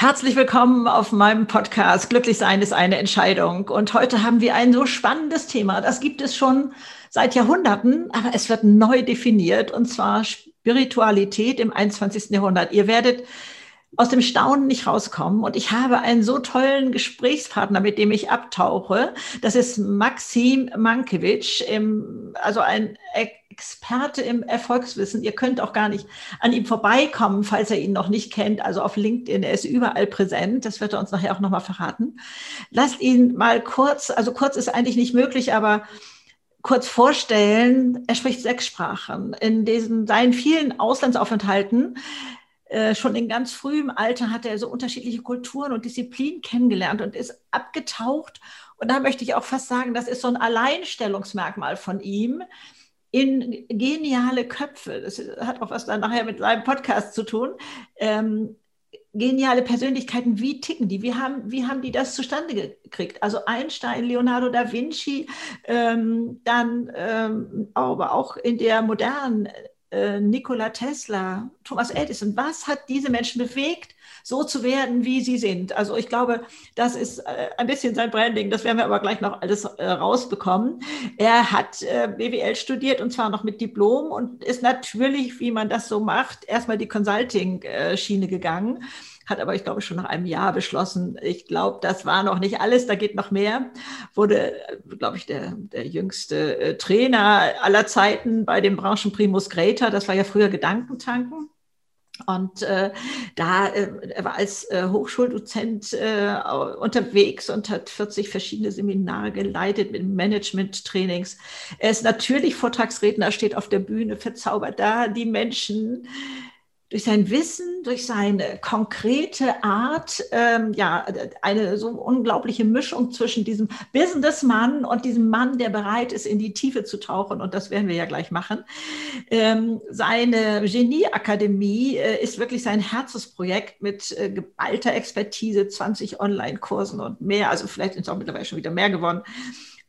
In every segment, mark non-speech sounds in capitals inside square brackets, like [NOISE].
Herzlich willkommen auf meinem Podcast. Glücklich sein ist eine Entscheidung. Und heute haben wir ein so spannendes Thema. Das gibt es schon seit Jahrhunderten, aber es wird neu definiert und zwar Spiritualität im 21. Jahrhundert. Ihr werdet aus dem Staunen nicht rauskommen. Und ich habe einen so tollen Gesprächspartner, mit dem ich abtauche. Das ist Maxim Mankiewicz, also ein Experte im Erfolgswissen. Ihr könnt auch gar nicht an ihm vorbeikommen, falls er ihn noch nicht kennt. Also auf LinkedIn, er ist überall präsent. Das wird er uns nachher auch nochmal verraten. Lasst ihn mal kurz, also kurz ist eigentlich nicht möglich, aber kurz vorstellen. Er spricht sechs Sprachen. In diesen seinen vielen Auslandsaufenthalten äh, schon in ganz frühem Alter hat er so unterschiedliche Kulturen und Disziplinen kennengelernt und ist abgetaucht. Und da möchte ich auch fast sagen, das ist so ein Alleinstellungsmerkmal von ihm in geniale Köpfe. Das hat auch was dann nachher mit seinem Podcast zu tun. Ähm, geniale Persönlichkeiten, wie ticken die? Wie haben, wie haben die das zustande gekriegt? Also Einstein, Leonardo da Vinci, ähm, dann ähm, aber auch in der modernen äh, Nikola Tesla, Thomas Edison, was hat diese Menschen bewegt, so zu werden, wie sie sind? Also ich glaube, das ist äh, ein bisschen sein Branding, das werden wir aber gleich noch alles äh, rausbekommen. Er hat BWL studiert und zwar noch mit Diplom und ist natürlich, wie man das so macht, erstmal die Consulting-Schiene gegangen hat aber, ich glaube, schon nach einem Jahr beschlossen, ich glaube, das war noch nicht alles, da geht noch mehr. Wurde, glaube ich, der, der jüngste äh, Trainer aller Zeiten bei dem Branchenprimus Greta, das war ja früher Gedankentanken. Und äh, da, äh, er war als äh, Hochschuldozent äh, unterwegs und hat 40 verschiedene Seminare geleitet mit Management-Trainings. Er ist natürlich Vortragsredner, steht auf der Bühne, verzaubert da die Menschen durch sein Wissen, durch seine konkrete Art, ähm, ja, eine so unglaubliche Mischung zwischen diesem Businessmann und diesem Mann, der bereit ist, in die Tiefe zu tauchen. Und das werden wir ja gleich machen. Ähm, seine Genieakademie äh, ist wirklich sein Herzensprojekt mit äh, geballter Expertise, 20 Online-Kursen und mehr. Also vielleicht sind es auch mittlerweile schon wieder mehr geworden.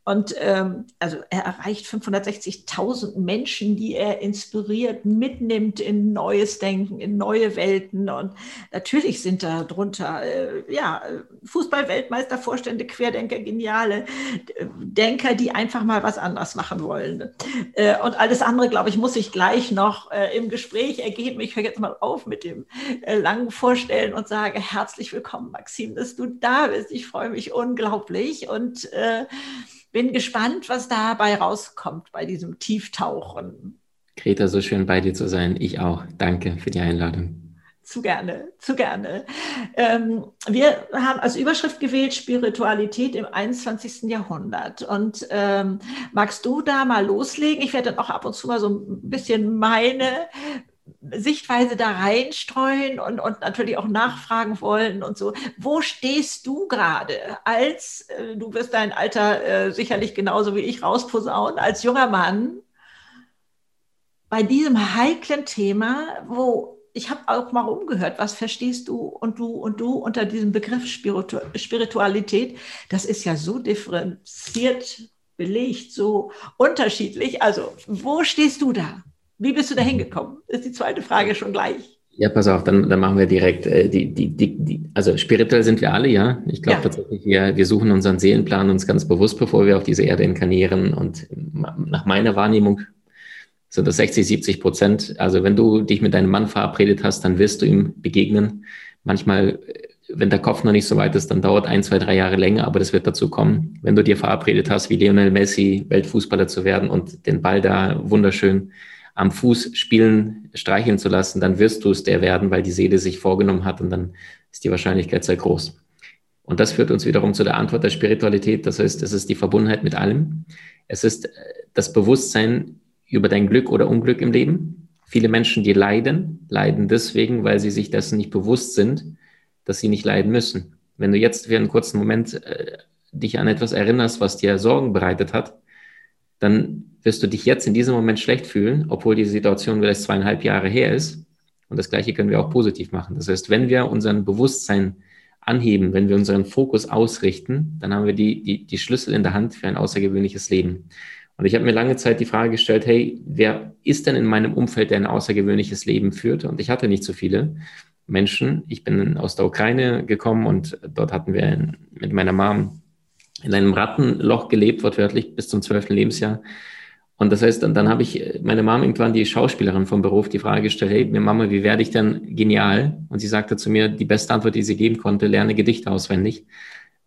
Und ähm, also er erreicht 560.000 Menschen, die er inspiriert, mitnimmt in neues Denken, in neue Welten. Und natürlich sind da drunter äh, ja, Fußballweltmeister, Vorstände, Querdenker, geniale äh, Denker, die einfach mal was anderes machen wollen. Äh, und alles andere, glaube ich, muss ich gleich noch äh, im Gespräch ergeben. Ich höre jetzt mal auf mit dem äh, langen Vorstellen und sage herzlich willkommen, Maxim, dass du da bist. Ich freue mich unglaublich und äh, bin gespannt, was dabei rauskommt bei diesem Tieftauchen. Greta, so schön bei dir zu sein. Ich auch. Danke für die Einladung. Zu gerne, zu gerne. Ähm, wir haben als Überschrift gewählt Spiritualität im 21. Jahrhundert. Und ähm, magst du da mal loslegen? Ich werde dann auch ab und zu mal so ein bisschen meine Sichtweise da reinstreuen und, und natürlich auch nachfragen wollen und so. Wo stehst du gerade als, äh, du wirst dein Alter äh, sicherlich genauso wie ich rausposaunen, als junger Mann bei diesem heiklen Thema, wo ich habe auch mal umgehört, was verstehst du und du und du unter diesem Begriff Spiritu Spiritualität? Das ist ja so differenziert belegt, so unterschiedlich. Also, wo stehst du da? Wie bist du da hingekommen? Ist die zweite Frage schon gleich. Ja, pass auf, dann, dann machen wir direkt äh, die, die, die, die, also spirituell sind wir alle, ja. Ich glaube ja. tatsächlich, wir, wir suchen unseren Seelenplan uns ganz bewusst, bevor wir auf diese Erde inkarnieren. Und nach meiner Wahrnehmung sind das 60, 70 Prozent. Also wenn du dich mit deinem Mann verabredet hast, dann wirst du ihm begegnen. Manchmal, wenn der Kopf noch nicht so weit ist, dann dauert ein, zwei, drei Jahre länger, aber das wird dazu kommen. Wenn du dir verabredet hast, wie Lionel Messi Weltfußballer zu werden und den Ball da wunderschön am Fuß spielen, streicheln zu lassen, dann wirst du es der werden, weil die Seele sich vorgenommen hat und dann ist die Wahrscheinlichkeit sehr groß. Und das führt uns wiederum zu der Antwort der Spiritualität. Das heißt, es ist die Verbundenheit mit allem. Es ist äh, das Bewusstsein über dein Glück oder Unglück im Leben. Viele Menschen, die leiden, leiden deswegen, weil sie sich dessen nicht bewusst sind, dass sie nicht leiden müssen. Wenn du jetzt für einen kurzen Moment äh, dich an etwas erinnerst, was dir Sorgen bereitet hat, dann wirst du dich jetzt in diesem Moment schlecht fühlen, obwohl die Situation vielleicht zweieinhalb Jahre her ist. Und das Gleiche können wir auch positiv machen. Das heißt, wenn wir unseren Bewusstsein anheben, wenn wir unseren Fokus ausrichten, dann haben wir die, die, die Schlüssel in der Hand für ein außergewöhnliches Leben. Und ich habe mir lange Zeit die Frage gestellt, hey, wer ist denn in meinem Umfeld, der ein außergewöhnliches Leben führt? Und ich hatte nicht so viele. Menschen. Ich bin aus der Ukraine gekommen und dort hatten wir mit meiner Mom in einem Rattenloch gelebt, wortwörtlich bis zum zwölften Lebensjahr. Und das heißt, dann, dann habe ich meine Mom irgendwann die Schauspielerin vom Beruf die Frage gestellt, hey, mir Mama, wie werde ich denn genial? Und sie sagte zu mir, die beste Antwort, die sie geben konnte, lerne Gedichte auswendig.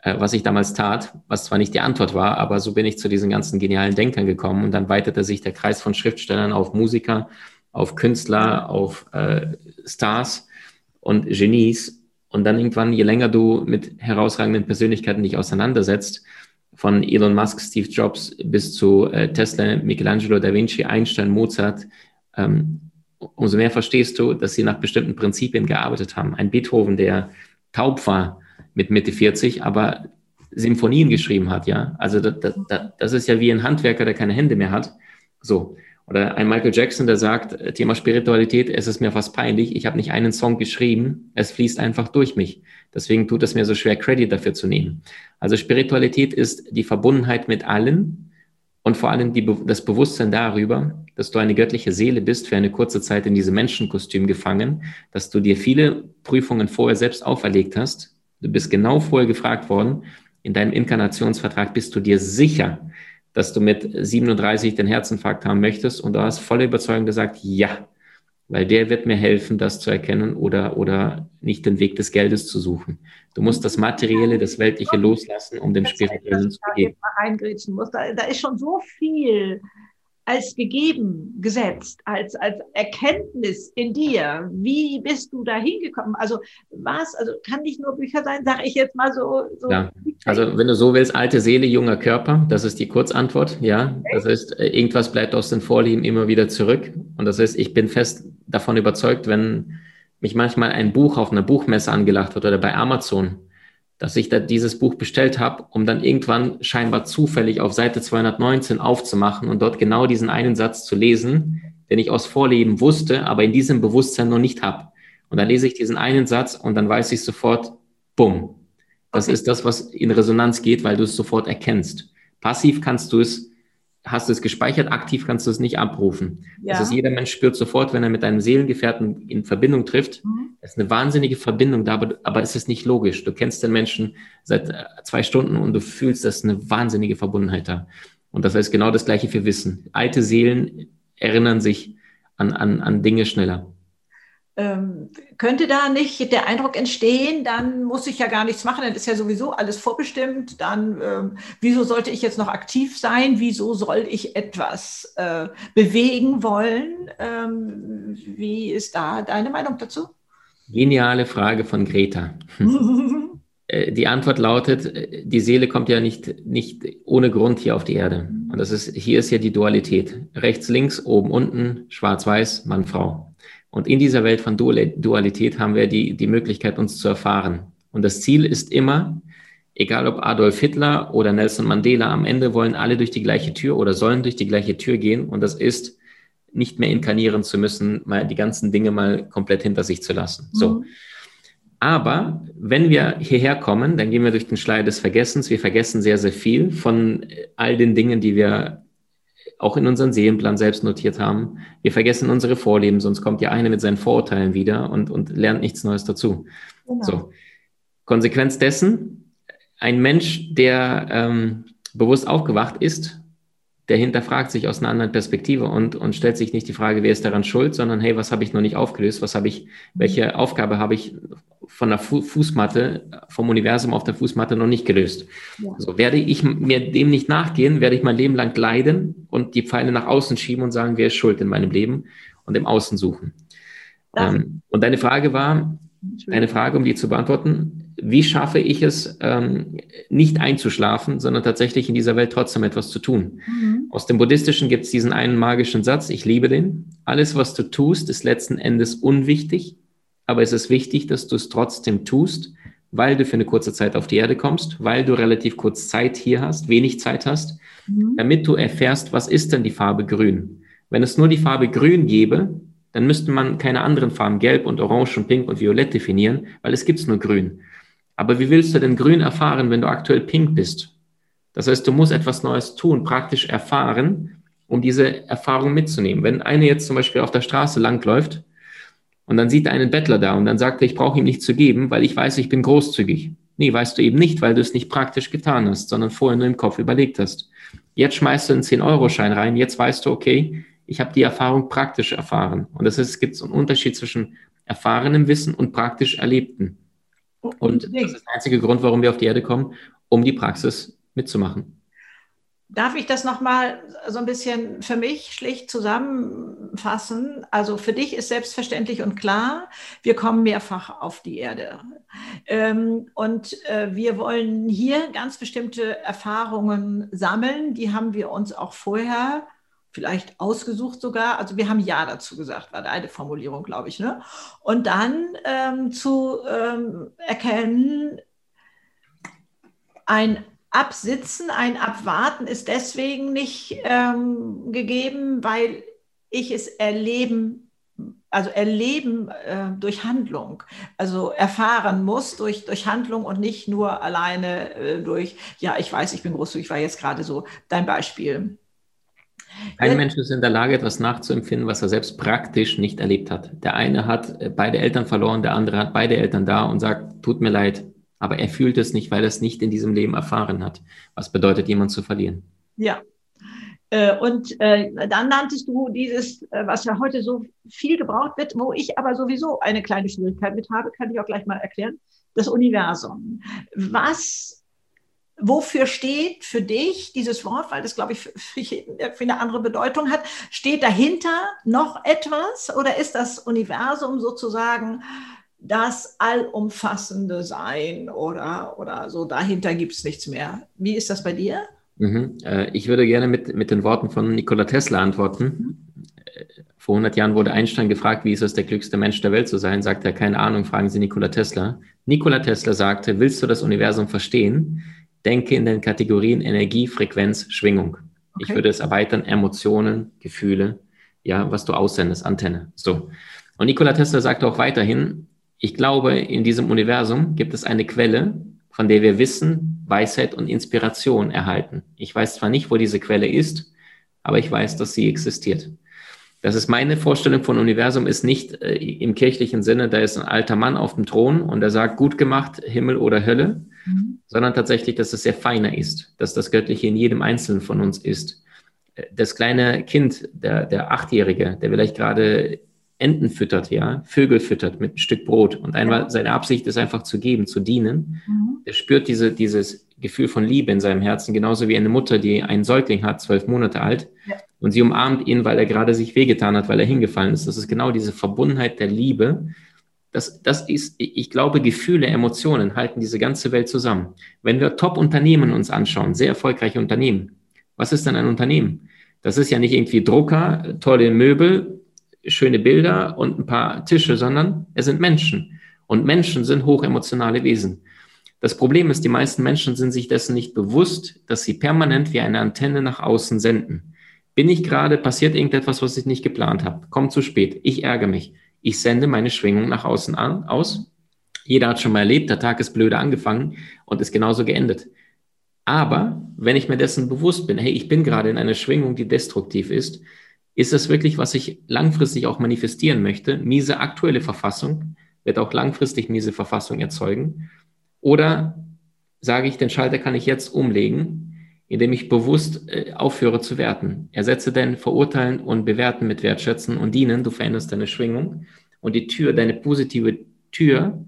Äh, was ich damals tat, was zwar nicht die Antwort war, aber so bin ich zu diesen ganzen genialen Denkern gekommen. Und dann weitete sich der Kreis von Schriftstellern auf Musiker, auf Künstler, auf äh, Stars und Genies. Und dann irgendwann, je länger du mit herausragenden Persönlichkeiten dich auseinandersetzt, von Elon Musk, Steve Jobs bis zu äh, Tesla, Michelangelo, Da Vinci, Einstein, Mozart, ähm, umso mehr verstehst du, dass sie nach bestimmten Prinzipien gearbeitet haben. Ein Beethoven, der taub war mit Mitte 40, aber Symphonien geschrieben hat, ja. Also das, das, das ist ja wie ein Handwerker, der keine Hände mehr hat. So. Oder ein Michael Jackson, der sagt, Thema Spiritualität, es ist mir fast peinlich, ich habe nicht einen Song geschrieben, es fließt einfach durch mich. Deswegen tut es mir so schwer, Credit dafür zu nehmen. Also Spiritualität ist die Verbundenheit mit allen und vor allem die, das Bewusstsein darüber, dass du eine göttliche Seele bist, für eine kurze Zeit in diesem Menschenkostüm gefangen, dass du dir viele Prüfungen vorher selbst auferlegt hast. Du bist genau vorher gefragt worden, in deinem Inkarnationsvertrag bist du dir sicher, dass du mit 37 den Herzinfarkt haben möchtest und du hast volle Überzeugung gesagt, ja, weil der wird mir helfen, das zu erkennen oder, oder nicht den Weg des Geldes zu suchen. Du musst das Materielle, das Weltliche loslassen, um dem Spirituellen zu gehen. Da, da ist schon so viel als gegeben gesetzt, als, als Erkenntnis in dir. Wie bist du da hingekommen? Also was, also kann nicht nur Bücher sein, sage ich jetzt mal so. so ja. Also wenn du so willst, alte Seele, junger Körper, das ist die Kurzantwort, ja. Okay. Das heißt, äh, irgendwas bleibt aus den Vorlieben immer wieder zurück. Und das heißt, ich bin fest davon überzeugt, wenn mich manchmal ein Buch auf einer Buchmesse angelacht wird oder bei Amazon, dass ich da dieses Buch bestellt habe, um dann irgendwann scheinbar zufällig auf Seite 219 aufzumachen und dort genau diesen einen Satz zu lesen, den ich aus Vorleben wusste, aber in diesem Bewusstsein noch nicht habe. Und dann lese ich diesen einen Satz und dann weiß ich sofort, bumm. Das okay. ist das, was in Resonanz geht, weil du es sofort erkennst. Passiv kannst du es hast du es gespeichert, aktiv kannst du es nicht abrufen. Ja. Das ist, jeder Mensch spürt sofort, wenn er mit einem Seelengefährten in Verbindung trifft, mhm. es ist eine wahnsinnige Verbindung da, aber, aber es ist nicht logisch. Du kennst den Menschen seit äh, zwei Stunden und du fühlst, dass eine wahnsinnige Verbundenheit da. Und das heißt genau das Gleiche für Wissen. Alte Seelen erinnern sich an, an, an Dinge schneller. Ähm, könnte da nicht der Eindruck entstehen, dann muss ich ja gar nichts machen, dann ist ja sowieso alles vorbestimmt, dann ähm, wieso sollte ich jetzt noch aktiv sein, wieso soll ich etwas äh, bewegen wollen? Ähm, wie ist da deine Meinung dazu? Geniale Frage von Greta. [LAUGHS] Äh, die Antwort lautet, äh, die Seele kommt ja nicht, nicht ohne Grund hier auf die Erde. Und das ist, hier ist ja die Dualität. Rechts, links, oben, unten, schwarz, weiß, Mann, Frau. Und in dieser Welt von Dualität haben wir die, die Möglichkeit, uns zu erfahren. Und das Ziel ist immer, egal ob Adolf Hitler oder Nelson Mandela, am Ende wollen alle durch die gleiche Tür oder sollen durch die gleiche Tür gehen. Und das ist, nicht mehr inkarnieren zu müssen, mal die ganzen Dinge mal komplett hinter sich zu lassen. So. Mhm. Aber wenn wir hierher kommen, dann gehen wir durch den Schleier des Vergessens. Wir vergessen sehr, sehr viel von all den Dingen, die wir auch in unseren Seelenplan selbst notiert haben. Wir vergessen unsere Vorleben, sonst kommt ja einer mit seinen Vorurteilen wieder und, und lernt nichts Neues dazu. Genau. So. Konsequenz dessen, ein Mensch, der ähm, bewusst aufgewacht ist, der hinterfragt sich aus einer anderen Perspektive und, und stellt sich nicht die Frage, wer ist daran schuld, sondern hey, was habe ich noch nicht aufgelöst? Was habe ich, welche Aufgabe habe ich von der Fu Fußmatte, vom Universum auf der Fußmatte noch nicht gelöst? Ja. So werde ich mir dem nicht nachgehen, werde ich mein Leben lang leiden und die Pfeile nach außen schieben und sagen, wer ist schuld in meinem Leben und im Außen suchen. Ähm, und deine Frage war, eine Frage, um die zu beantworten. Wie schaffe ich es, ähm, nicht einzuschlafen, sondern tatsächlich in dieser Welt trotzdem etwas zu tun? Mhm. Aus dem Buddhistischen gibt es diesen einen magischen Satz, ich liebe den. Alles, was du tust, ist letzten Endes unwichtig, aber es ist wichtig, dass du es trotzdem tust, weil du für eine kurze Zeit auf die Erde kommst, weil du relativ kurz Zeit hier hast, wenig Zeit hast, mhm. damit du erfährst, was ist denn die Farbe grün? Wenn es nur die Farbe grün gäbe, dann müsste man keine anderen Farben, gelb und orange und pink und violett definieren, weil es gibt nur grün. Aber wie willst du denn grün erfahren, wenn du aktuell pink bist? Das heißt, du musst etwas Neues tun, praktisch erfahren, um diese Erfahrung mitzunehmen. Wenn eine jetzt zum Beispiel auf der Straße langläuft Und dann sieht er einen Bettler da und dann sagt er, ich brauche ihm nichts zu geben, weil ich weiß, ich bin großzügig. Nee, weißt du eben nicht, weil du es nicht praktisch getan hast, sondern vorher nur im Kopf überlegt hast. Jetzt schmeißt du einen 10-Euro-Schein rein, jetzt weißt du, okay, ich habe die Erfahrung praktisch erfahren. Und das ist, es gibt so einen Unterschied zwischen erfahrenem Wissen und praktisch Erlebten. Und das ist der einzige Grund, warum wir auf die Erde kommen, um die Praxis mitzumachen. Darf ich das nochmal so ein bisschen für mich schlicht zusammenfassen? Also für dich ist selbstverständlich und klar, wir kommen mehrfach auf die Erde. Ähm, und äh, wir wollen hier ganz bestimmte Erfahrungen sammeln. Die haben wir uns auch vorher vielleicht ausgesucht sogar. Also wir haben Ja dazu gesagt, war deine Formulierung, glaube ich. Ne? Und dann ähm, zu ähm, erkennen, ein Absitzen, ein Abwarten ist deswegen nicht ähm, gegeben, weil ich es erleben, also erleben äh, durch Handlung, also erfahren muss durch, durch Handlung und nicht nur alleine äh, durch, ja, ich weiß, ich bin großzügig, war jetzt gerade so dein Beispiel. Kein Mensch ist in der Lage, etwas nachzuempfinden, was er selbst praktisch nicht erlebt hat. Der eine hat äh, beide Eltern verloren, der andere hat beide Eltern da und sagt, tut mir leid, aber er fühlt es nicht, weil er es nicht in diesem Leben erfahren hat. Was bedeutet, jemand zu verlieren? Ja. Äh, und äh, dann nanntest du dieses, was ja heute so viel gebraucht wird, wo ich aber sowieso eine kleine Schwierigkeit mit habe, kann ich auch gleich mal erklären, das Universum. Was, wofür steht für dich dieses Wort, weil das, glaube ich, für, für eine andere Bedeutung hat, steht dahinter noch etwas oder ist das Universum sozusagen das allumfassende Sein oder, oder so, dahinter gibt es nichts mehr. Wie ist das bei dir? Mhm. Äh, ich würde gerne mit, mit den Worten von Nikola Tesla antworten. Mhm. Vor 100 Jahren wurde Einstein gefragt, wie ist es, der klügste Mensch der Welt zu sein? Sagt er, keine Ahnung, fragen Sie Nikola Tesla. Nikola Tesla sagte, willst du das Universum verstehen? Denke in den Kategorien Energie, Frequenz, Schwingung. Okay. Ich würde es erweitern, Emotionen, Gefühle, ja, was du aussendest, Antenne. So. Und Nikola Tesla sagte auch weiterhin, ich glaube, in diesem Universum gibt es eine Quelle, von der wir Wissen, Weisheit und Inspiration erhalten. Ich weiß zwar nicht, wo diese Quelle ist, aber ich weiß, dass sie existiert. Das ist meine Vorstellung von Universum, ist nicht äh, im kirchlichen Sinne, da ist ein alter Mann auf dem Thron und er sagt, gut gemacht, Himmel oder Hölle, mhm. sondern tatsächlich, dass es sehr feiner ist, dass das Göttliche in jedem Einzelnen von uns ist. Äh, das kleine Kind, der, der Achtjährige, der vielleicht gerade Enten füttert, ja, Vögel füttert mit einem Stück Brot und einmal seine Absicht ist einfach zu geben, zu dienen. Mhm. Er spürt diese, dieses Gefühl von Liebe in seinem Herzen, genauso wie eine Mutter, die einen Säugling hat, zwölf Monate alt, ja. Und sie umarmt ihn, weil er gerade sich wehgetan hat, weil er hingefallen ist. Das ist genau diese Verbundenheit der Liebe. Das, das ist, ich glaube, Gefühle, Emotionen halten diese ganze Welt zusammen. Wenn wir Top-Unternehmen uns anschauen, sehr erfolgreiche Unternehmen, was ist denn ein Unternehmen? Das ist ja nicht irgendwie Drucker, tolle Möbel, schöne Bilder und ein paar Tische, sondern es sind Menschen. Und Menschen sind hochemotionale Wesen. Das Problem ist, die meisten Menschen sind sich dessen nicht bewusst, dass sie permanent wie eine Antenne nach außen senden. Bin ich gerade, passiert irgendetwas, was ich nicht geplant habe, kommt zu spät, ich ärgere mich. Ich sende meine Schwingung nach außen an, aus. Jeder hat schon mal erlebt, der Tag ist blöde angefangen und ist genauso geendet. Aber wenn ich mir dessen bewusst bin, hey, ich bin gerade in einer Schwingung, die destruktiv ist, ist das wirklich, was ich langfristig auch manifestieren möchte? Miese aktuelle Verfassung wird auch langfristig miese Verfassung erzeugen. Oder sage ich, den Schalter kann ich jetzt umlegen, indem ich bewusst äh, aufhöre zu werten. Ersetze dein Verurteilen und Bewerten mit Wertschätzen und Dienen. Du veränderst deine Schwingung. Und die Tür, deine positive Tür,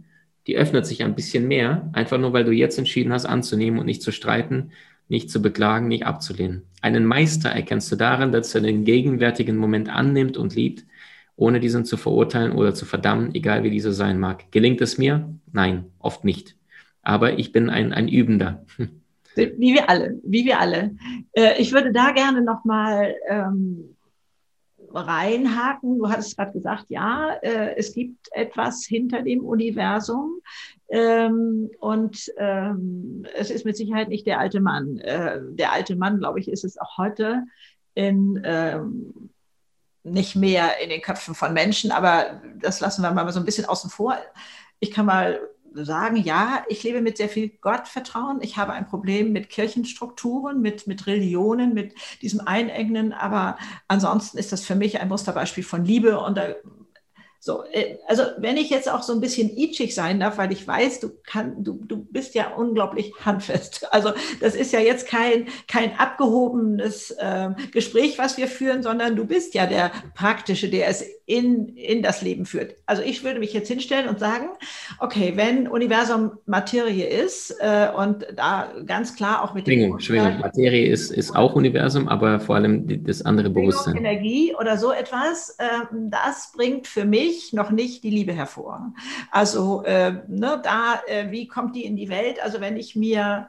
die öffnet sich ein bisschen mehr, einfach nur weil du jetzt entschieden hast, anzunehmen und nicht zu streiten, nicht zu beklagen, nicht abzulehnen. Einen Meister erkennst du darin, dass er den gegenwärtigen Moment annimmt und liebt, ohne diesen zu verurteilen oder zu verdammen, egal wie dieser sein mag. Gelingt es mir? Nein, oft nicht. Aber ich bin ein, ein Übender. [LAUGHS] Wie wir alle, wie wir alle. Äh, ich würde da gerne nochmal ähm, reinhaken. Du hattest gerade gesagt, ja, äh, es gibt etwas hinter dem Universum. Ähm, und ähm, es ist mit Sicherheit nicht der alte Mann. Äh, der alte Mann, glaube ich, ist es auch heute in, ähm, nicht mehr in den Köpfen von Menschen, aber das lassen wir mal so ein bisschen außen vor. Ich kann mal sagen, ja, ich lebe mit sehr viel Gottvertrauen. Ich habe ein Problem mit Kirchenstrukturen, mit, mit Religionen, mit diesem Einengen, aber ansonsten ist das für mich ein Musterbeispiel von Liebe und da So, äh, also wenn ich jetzt auch so ein bisschen itchig sein darf, weil ich weiß, du kann, du, du bist ja unglaublich handfest. [LAUGHS] Also das ist ja jetzt kein, kein abgehobenes äh, Gespräch, was wir führen, sondern du bist ja der Praktische, der es in, in das Leben führt. Also ich würde mich jetzt hinstellen und sagen, okay, wenn Universum Materie ist äh, und da ganz klar auch mit Schwingung, Schwingung. Materie ist, ist auch Universum, aber vor allem das andere Bewusstsein. Energie oder so etwas, äh, das bringt für mich noch nicht die Liebe hervor. Also äh, ne, da, äh, wie kommt die in die Welt? Also wenn ich mir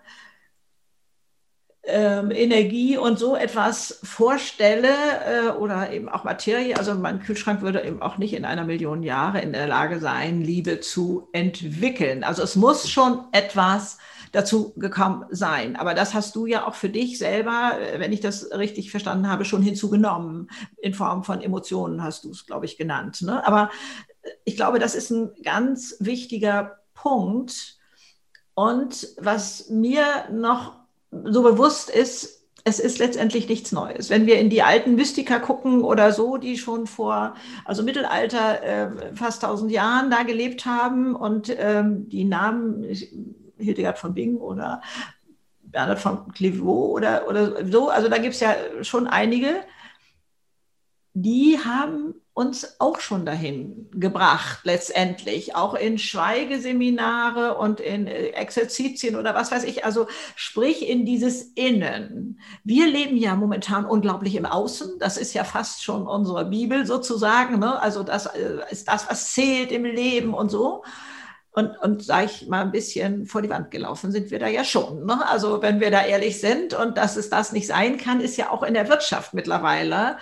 ähm, Energie und so etwas vorstelle äh, oder eben auch Materie, also mein Kühlschrank würde eben auch nicht in einer Million Jahre in der Lage sein, Liebe zu entwickeln. Also es muss schon etwas dazu gekommen sein. Aber das hast du ja auch für dich selber, äh, wenn ich das richtig verstanden habe, schon hinzugenommen. In Form von Emotionen hast du es, glaube ich, genannt. Ne? Aber äh, ich glaube, das ist ein ganz wichtiger Punkt. Und was mir noch so bewusst ist, es ist letztendlich nichts Neues. Wenn wir in die alten Mystiker gucken oder so, die schon vor, also Mittelalter, äh, fast tausend Jahren da gelebt haben und ähm, die Namen Hildegard von Bingen oder Bernhard von Clairvaux oder, oder so, also da gibt es ja schon einige, die haben uns auch schon dahin gebracht, letztendlich, auch in Schweigeseminare und in äh, Exerzitien oder was weiß ich, also sprich in dieses Innen. Wir leben ja momentan unglaublich im Außen, das ist ja fast schon unsere Bibel sozusagen, ne? also das äh, ist das, was zählt im Leben und so. Und, und sage ich mal ein bisschen vor die Wand gelaufen sind wir da ja schon. Ne? Also wenn wir da ehrlich sind und dass es das nicht sein kann, ist ja auch in der Wirtschaft mittlerweile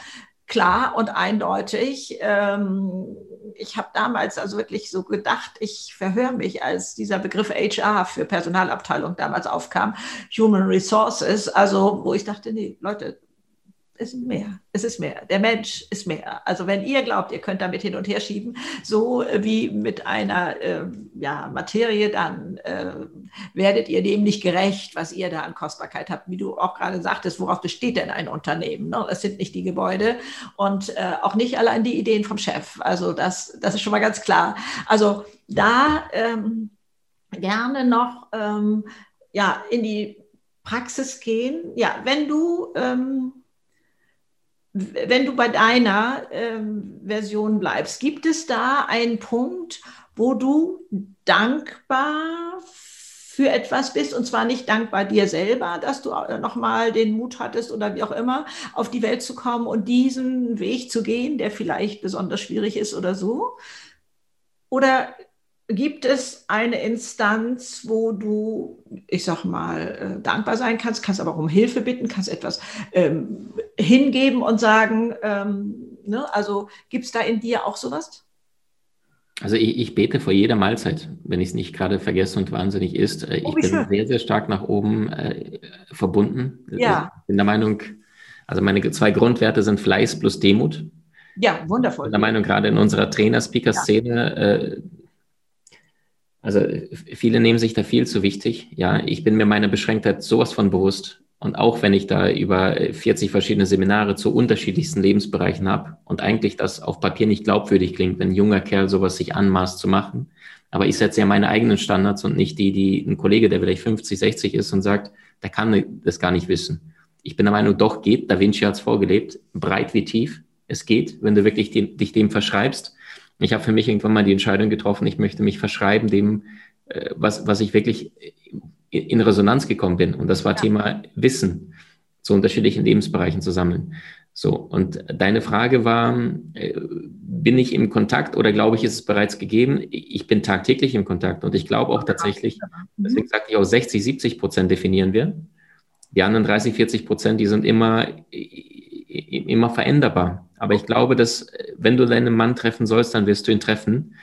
klar und eindeutig. Ähm, ich habe damals also wirklich so gedacht, ich verhöre mich, als dieser Begriff HR für Personalabteilung damals aufkam, Human Resources, also wo ich dachte, nee, Leute, ist mehr. Es ist mehr. Der Mensch ist mehr. Also wenn ihr glaubt, ihr könnt damit hin und her schieben, so wie mit einer äh, ja, Materie, dann äh, werdet ihr dem nicht gerecht, was ihr da an Kostbarkeit habt. Wie du auch gerade sagtest, worauf besteht denn ein Unternehmen? Ne? Das sind nicht die Gebäude und äh, auch nicht allein die Ideen vom Chef. Also das, das ist schon mal ganz klar. Also da ähm, gerne noch ähm, ja, in die Praxis gehen. Ja, wenn du... Ähm, wenn du bei deiner ähm, Version bleibst, gibt es da einen Punkt, wo du dankbar für etwas bist und zwar nicht dankbar dir selber, dass du nochmal den Mut hattest oder wie auch immer, auf die Welt zu kommen und diesen Weg zu gehen, der vielleicht besonders schwierig ist oder so? Oder Gibt es eine Instanz, wo du, ich sag mal, äh, dankbar sein kannst, kannst aber auch um Hilfe bitten, kannst etwas ähm, hingeben und sagen, ähm, ne? also gibt es da in dir auch sowas? Also ich, ich, bete vor jeder Mahlzeit, wenn ich es nicht gerade vergesse und wahnsinnig ist. Äh, oh, ich bin schön. sehr, sehr stark nach oben äh, verbunden. Ja. Ich bin der Meinung, also meine zwei Grundwerte sind Fleiß plus Demut. Ja, wundervoll. Ich bin der Meinung, gerade in unserer Trainer-Speaker-Szene, ja. äh, also viele nehmen sich da viel zu wichtig. Ja, ich bin mir meiner Beschränktheit sowas von bewusst. Und auch wenn ich da über 40 verschiedene Seminare zu unterschiedlichsten Lebensbereichen habe und eigentlich das auf Papier nicht glaubwürdig klingt, wenn ein junger Kerl sowas sich anmaßt zu machen. Aber ich setze ja meine eigenen Standards und nicht die, die ein Kollege, der vielleicht 50, 60 ist und sagt, der kann das gar nicht wissen. Ich bin der Meinung, doch geht. Da Vinci hat es vorgelebt, breit wie tief. Es geht, wenn du wirklich die, dich dem verschreibst. Ich habe für mich irgendwann mal die Entscheidung getroffen, ich möchte mich verschreiben dem, äh, was, was ich wirklich in Resonanz gekommen bin. Und das war ja. Thema Wissen zu unterschiedlichen Lebensbereichen zu sammeln. So, und deine Frage war, äh, bin ich im Kontakt oder glaube ich, ist es bereits gegeben? Ich bin tagtäglich im Kontakt und ich glaube auch tatsächlich, mhm. deswegen sagte ich auch 60, 70 Prozent definieren wir. Die anderen 30, 40 Prozent, die sind immer, immer veränderbar. Aber ich glaube, dass wenn du deinen Mann treffen sollst, dann wirst du ihn treffen,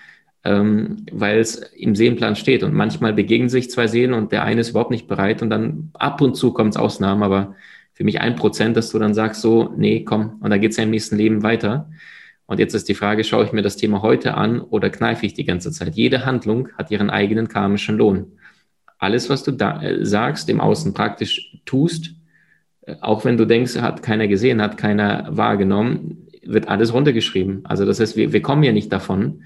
ähm, weil es im Seelenplan steht. Und manchmal begegnen sich zwei Seelen und der eine ist überhaupt nicht bereit und dann ab und zu kommt es Ausnahmen, aber für mich ein Prozent, dass du dann sagst so, nee, komm, und da geht es ja im nächsten Leben weiter. Und jetzt ist die Frage, schaue ich mir das Thema heute an oder kneife ich die ganze Zeit? Jede Handlung hat ihren eigenen karmischen Lohn. Alles, was du da äh, sagst, im Außen praktisch tust, äh, auch wenn du denkst, hat keiner gesehen, hat keiner wahrgenommen, wird alles runtergeschrieben. Also das heißt, wir, wir kommen ja nicht davon.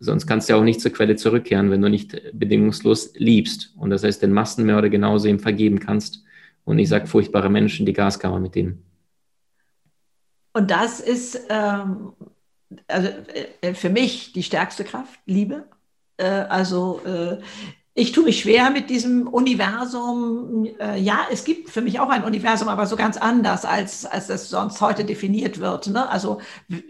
Sonst kannst du ja auch nicht zur Quelle zurückkehren, wenn du nicht bedingungslos liebst. Und das heißt, den Massenmörder genauso ihm vergeben kannst. Und ich sage furchtbare Menschen, die Gaskammer mit denen. Und das ist ähm, also, äh, für mich die stärkste Kraft, Liebe. Äh, also äh, ich tue mich schwer mit diesem Universum. Äh, ja, es gibt für mich auch ein Universum, aber so ganz anders, als, als das sonst heute definiert wird. Ne? Also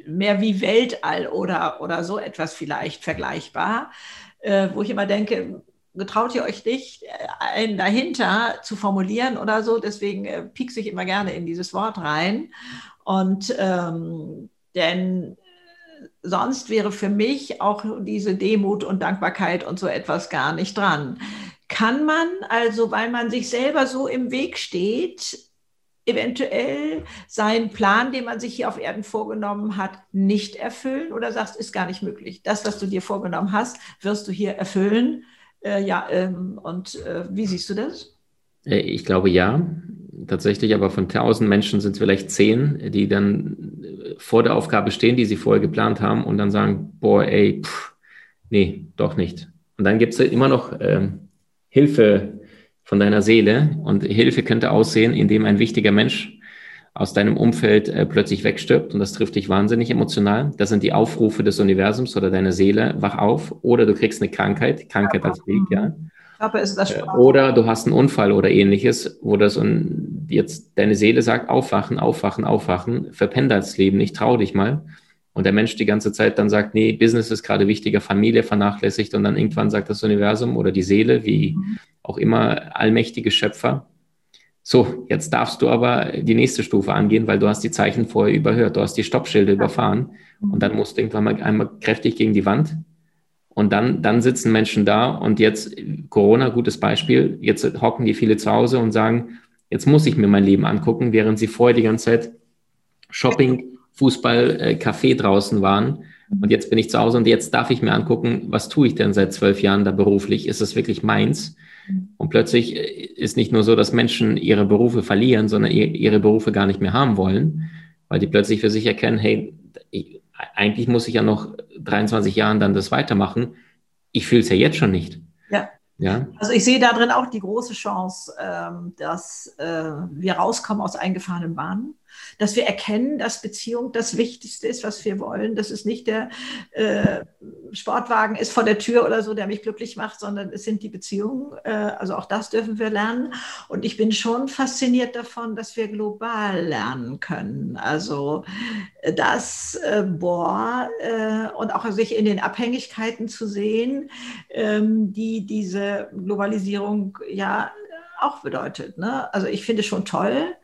mehr wie Weltall oder, oder so etwas vielleicht vergleichbar, äh, wo ich immer denke, getraut ihr euch nicht, äh, einen dahinter zu formulieren oder so. Deswegen piekse ich immer gerne in dieses Wort rein. Und ähm, denn sonst wäre für mich auch diese Demut und Dankbarkeit und so etwas gar nicht dran. Kann man also, weil man sich selber so im Weg steht, eventuell seinen Plan, den man sich hier auf Erden vorgenommen hat, nicht erfüllen oder sagst, ist gar nicht möglich. Das, was du dir vorgenommen hast, wirst du hier erfüllen. Äh, ja, ähm, und äh, wie siehst du das? Äh, ich glaube ja, tatsächlich, aber von tausend Menschen sind es vielleicht zehn, die dann vor der Aufgabe stehen, die sie vorher geplant haben und dann sagen, boah, ey, pff, nee, doch nicht. Und dann gibt es immer noch ähm, Hilfe von deiner Seele und Hilfe könnte aussehen, indem ein wichtiger Mensch aus deinem Umfeld äh, plötzlich wegstirbt und das trifft dich wahnsinnig emotional. Das sind die Aufrufe des Universums oder deine Seele, wach auf oder du kriegst eine Krankheit, Krankheit als Weg, ja. Aber ist das äh, oder du hast einen Unfall oder ähnliches, wo das und jetzt deine Seele sagt, aufwachen, aufwachen, aufwachen, verpenn das Leben nicht, trau dich mal. Und der Mensch die ganze Zeit dann sagt, nee, Business ist gerade wichtiger, Familie vernachlässigt und dann irgendwann sagt das Universum oder die Seele, wie auch immer allmächtige Schöpfer, so, jetzt darfst du aber die nächste Stufe angehen, weil du hast die Zeichen vorher überhört, du hast die Stoppschilde überfahren. Und dann musst du irgendwann mal einmal kräftig gegen die Wand und dann, dann sitzen Menschen da und jetzt, Corona, gutes Beispiel, jetzt hocken die viele zu Hause und sagen, jetzt muss ich mir mein Leben angucken, während sie vorher die ganze Zeit Shopping, Fußball, äh, Café draußen waren. Und jetzt bin ich zu Hause und jetzt darf ich mir angucken, was tue ich denn seit zwölf Jahren da beruflich? Ist das wirklich meins? Und plötzlich äh, ist nicht nur so, dass Menschen ihre Berufe verlieren, sondern ihre Berufe gar nicht mehr haben wollen, weil die plötzlich für sich erkennen, hey, eigentlich muss ich ja noch 23 Jahren dann das weitermachen. Ich fühle es ja jetzt schon nicht. Ja. ja. Also ich sehe da drin auch die große Chance, ähm, dass äh, wir rauskommen aus eingefahrenen Bahnen dass wir erkennen, dass Beziehung das Wichtigste ist, was wir wollen, dass es nicht der äh, Sportwagen ist vor der Tür oder so, der mich glücklich macht, sondern es sind die Beziehungen. Äh, also auch das dürfen wir lernen. Und ich bin schon fasziniert davon, dass wir global lernen können. Also äh, das, äh, boah, äh, und auch sich in den Abhängigkeiten zu sehen, ähm, die diese Globalisierung ja auch bedeutet. Ne? Also ich finde es schon toll,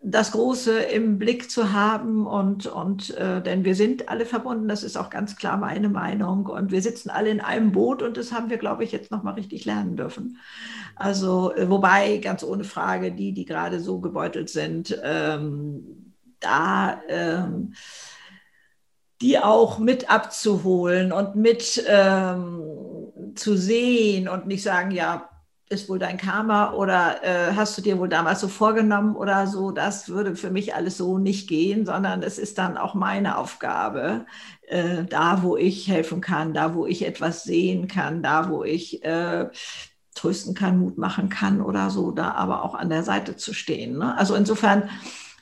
das Große im Blick zu haben und, und äh, denn wir sind alle verbunden, das ist auch ganz klar meine Meinung und wir sitzen alle in einem Boot und das haben wir, glaube ich, jetzt nochmal richtig lernen dürfen. Also, äh, wobei, ganz ohne Frage, die, die gerade so gebeutelt sind, ähm, da ähm, die auch mit abzuholen und mit ähm, zu sehen und nicht sagen, ja, ist wohl dein Karma oder äh, hast du dir wohl damals so vorgenommen oder so, das würde für mich alles so nicht gehen, sondern es ist dann auch meine Aufgabe, äh, da wo ich helfen kann, da wo ich etwas sehen kann, da wo ich äh, trösten kann, Mut machen kann oder so, da aber auch an der Seite zu stehen. Ne? Also insofern,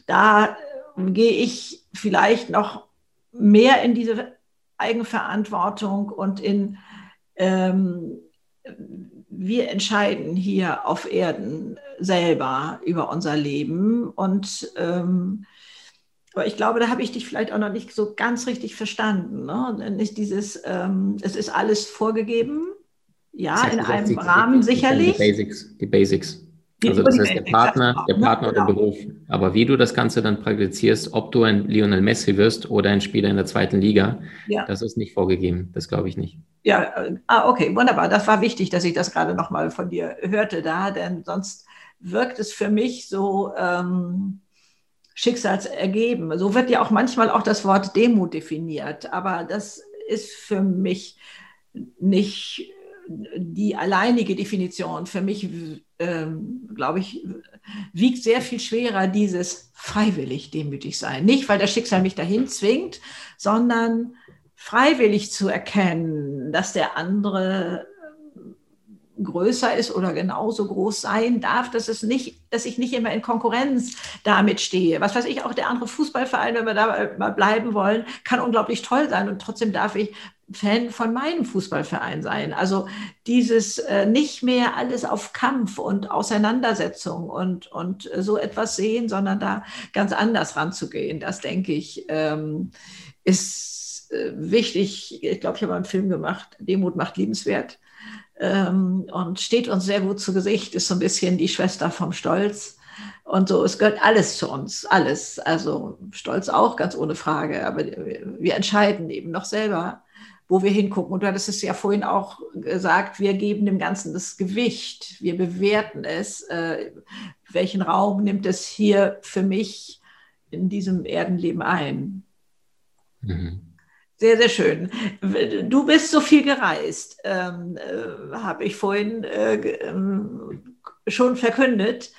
da äh, gehe ich vielleicht noch mehr in diese Eigenverantwortung und in ähm, wir entscheiden hier auf Erden selber über unser Leben. Und ähm, aber ich glaube, da habe ich dich vielleicht auch noch nicht so ganz richtig verstanden. Ne? Nicht dieses, ähm, es ist alles vorgegeben, ja, in einem Rahmen sicherlich. Die Basics, die Basics. Also das heißt der Partner, der Partner oder der Beruf. Aber wie du das Ganze dann praktizierst, ob du ein Lionel Messi wirst oder ein Spieler in der zweiten Liga, ja. das ist nicht vorgegeben. Das glaube ich nicht. Ja, äh, ah, okay, wunderbar. Das war wichtig, dass ich das gerade nochmal von dir hörte da, denn sonst wirkt es für mich so ähm, schicksalsergeben. So wird ja auch manchmal auch das Wort Demut definiert, aber das ist für mich nicht die alleinige Definition. Für mich, ähm, glaube ich, wiegt sehr viel schwerer dieses freiwillig demütig sein. Nicht, weil das Schicksal mich dahin zwingt, sondern freiwillig zu erkennen, dass der andere größer ist oder genauso groß sein darf, dass es nicht, dass ich nicht immer in Konkurrenz damit stehe. Was weiß ich, auch der andere Fußballverein, wenn wir da mal bleiben wollen, kann unglaublich toll sein und trotzdem darf ich Fan von meinem Fußballverein sein. Also dieses äh, nicht mehr alles auf Kampf und Auseinandersetzung und, und so etwas sehen, sondern da ganz anders ranzugehen, das denke ich, ähm, ist äh, wichtig. Ich glaube, ich habe einen Film gemacht, Demut macht liebenswert ähm, und steht uns sehr gut zu Gesicht, ist so ein bisschen die Schwester vom Stolz. Und so, es gehört alles zu uns, alles. Also Stolz auch, ganz ohne Frage. Aber wir entscheiden eben noch selber, wo wir hingucken. Und du hattest es ja vorhin auch gesagt, wir geben dem Ganzen das Gewicht, wir bewerten es. Äh, welchen Raum nimmt es hier für mich in diesem Erdenleben ein? Mhm. Sehr, sehr schön. Du bist so viel gereist, ähm, äh, habe ich vorhin äh, ähm, schon verkündet.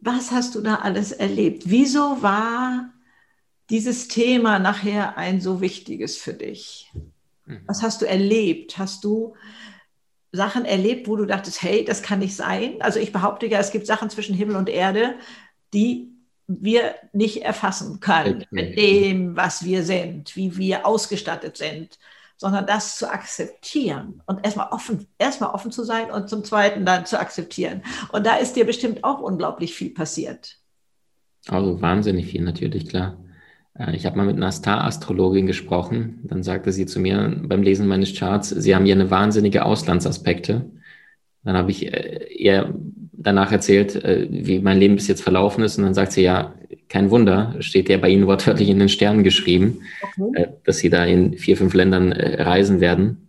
Was hast du da alles erlebt? Wieso war dieses Thema nachher ein so wichtiges für dich? Mhm. Was hast du erlebt? Hast du Sachen erlebt, wo du dachtest, hey, das kann nicht sein? Also ich behaupte ja, es gibt Sachen zwischen Himmel und Erde, die wir nicht erfassen können okay. mit dem, was wir sind, wie wir ausgestattet sind, sondern das zu akzeptieren und erstmal offen, erstmal offen zu sein und zum Zweiten dann zu akzeptieren. Und da ist dir bestimmt auch unglaublich viel passiert. Also wahnsinnig viel natürlich, klar. Äh, ich habe mal mit einer Star-Astrologin gesprochen. Dann sagte sie zu mir beim Lesen meines Charts, sie haben hier eine wahnsinnige Auslandsaspekte. Dann habe ich äh, ihr danach erzählt, äh, wie mein Leben bis jetzt verlaufen ist. Und dann sagt sie, ja, kein Wunder, steht ja bei Ihnen wortwörtlich in den Sternen geschrieben, okay. dass Sie da in vier, fünf Ländern reisen werden.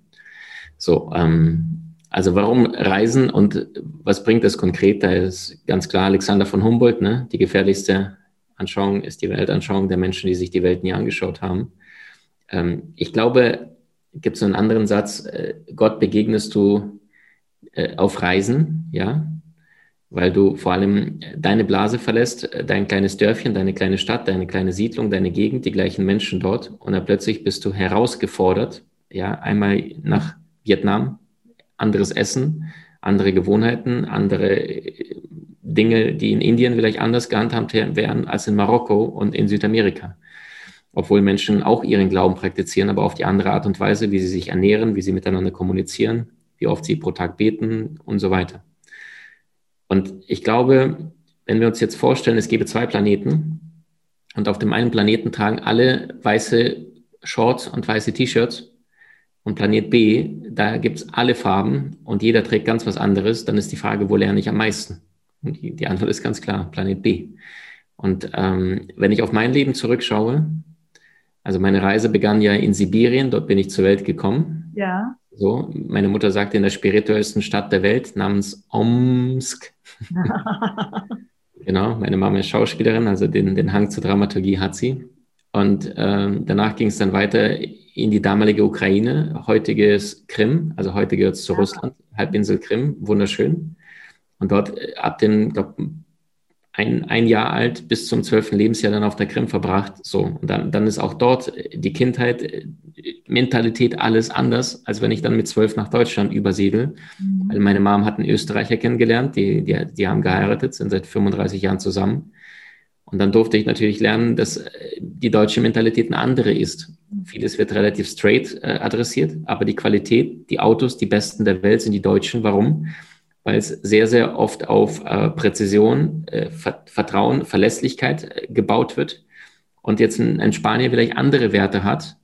So, ähm, also warum reisen und was bringt das konkret? Da ist ganz klar Alexander von Humboldt, ne? die gefährlichste Anschauung ist die Weltanschauung der Menschen, die sich die Welt nie angeschaut haben. Ähm, ich glaube, gibt es einen anderen Satz, äh, Gott begegnest du äh, auf Reisen, ja, weil du vor allem deine Blase verlässt, äh, dein kleines Dörfchen, deine kleine Stadt, deine kleine Siedlung, deine Gegend, die gleichen Menschen dort. Und dann plötzlich bist du herausgefordert, ja, einmal nach Vietnam, anderes Essen, andere Gewohnheiten, andere äh, Dinge, die in Indien vielleicht anders gehandhabt werden als in Marokko und in Südamerika. Obwohl Menschen auch ihren Glauben praktizieren, aber auf die andere Art und Weise, wie sie sich ernähren, wie sie miteinander kommunizieren, wie oft sie pro Tag beten und so weiter. Und ich glaube, wenn wir uns jetzt vorstellen, es gäbe zwei Planeten und auf dem einen Planeten tragen alle weiße Shorts und weiße T-Shirts und Planet B, da gibt es alle Farben und jeder trägt ganz was anderes, dann ist die Frage, wo lerne ich am meisten? Und die, die Antwort ist ganz klar, Planet B. Und ähm, wenn ich auf mein Leben zurückschaue, also meine Reise begann ja in Sibirien, dort bin ich zur Welt gekommen. Ja. So, meine Mutter sagte in der spirituellsten Stadt der Welt namens Omsk. [LAUGHS] genau, meine Mama ist Schauspielerin, also den, den Hang zur Dramaturgie hat sie. Und ähm, danach ging es dann weiter in die damalige Ukraine, heutiges Krim, also heute gehört es zu ja. Russland, Halbinsel Krim, wunderschön. Und dort äh, ab dem, glaube ein, ein Jahr alt bis zum zwölften Lebensjahr dann auf der Krim verbracht. So, und dann, dann ist auch dort die Kindheit, äh, Mentalität alles anders, als wenn ich dann mit zwölf nach Deutschland übersiedel. Mhm. Weil meine Mom hat einen Österreicher kennengelernt, die, die, die haben geheiratet, sind seit 35 Jahren zusammen. Und dann durfte ich natürlich lernen, dass äh, die deutsche Mentalität eine andere ist. Vieles wird relativ straight äh, adressiert, aber die Qualität, die Autos, die besten der Welt sind die Deutschen. Warum? Weil es sehr, sehr oft auf äh, Präzision, äh, Vertrauen, Verlässlichkeit äh, gebaut wird. Und jetzt ein, ein Spanier vielleicht andere Werte hat.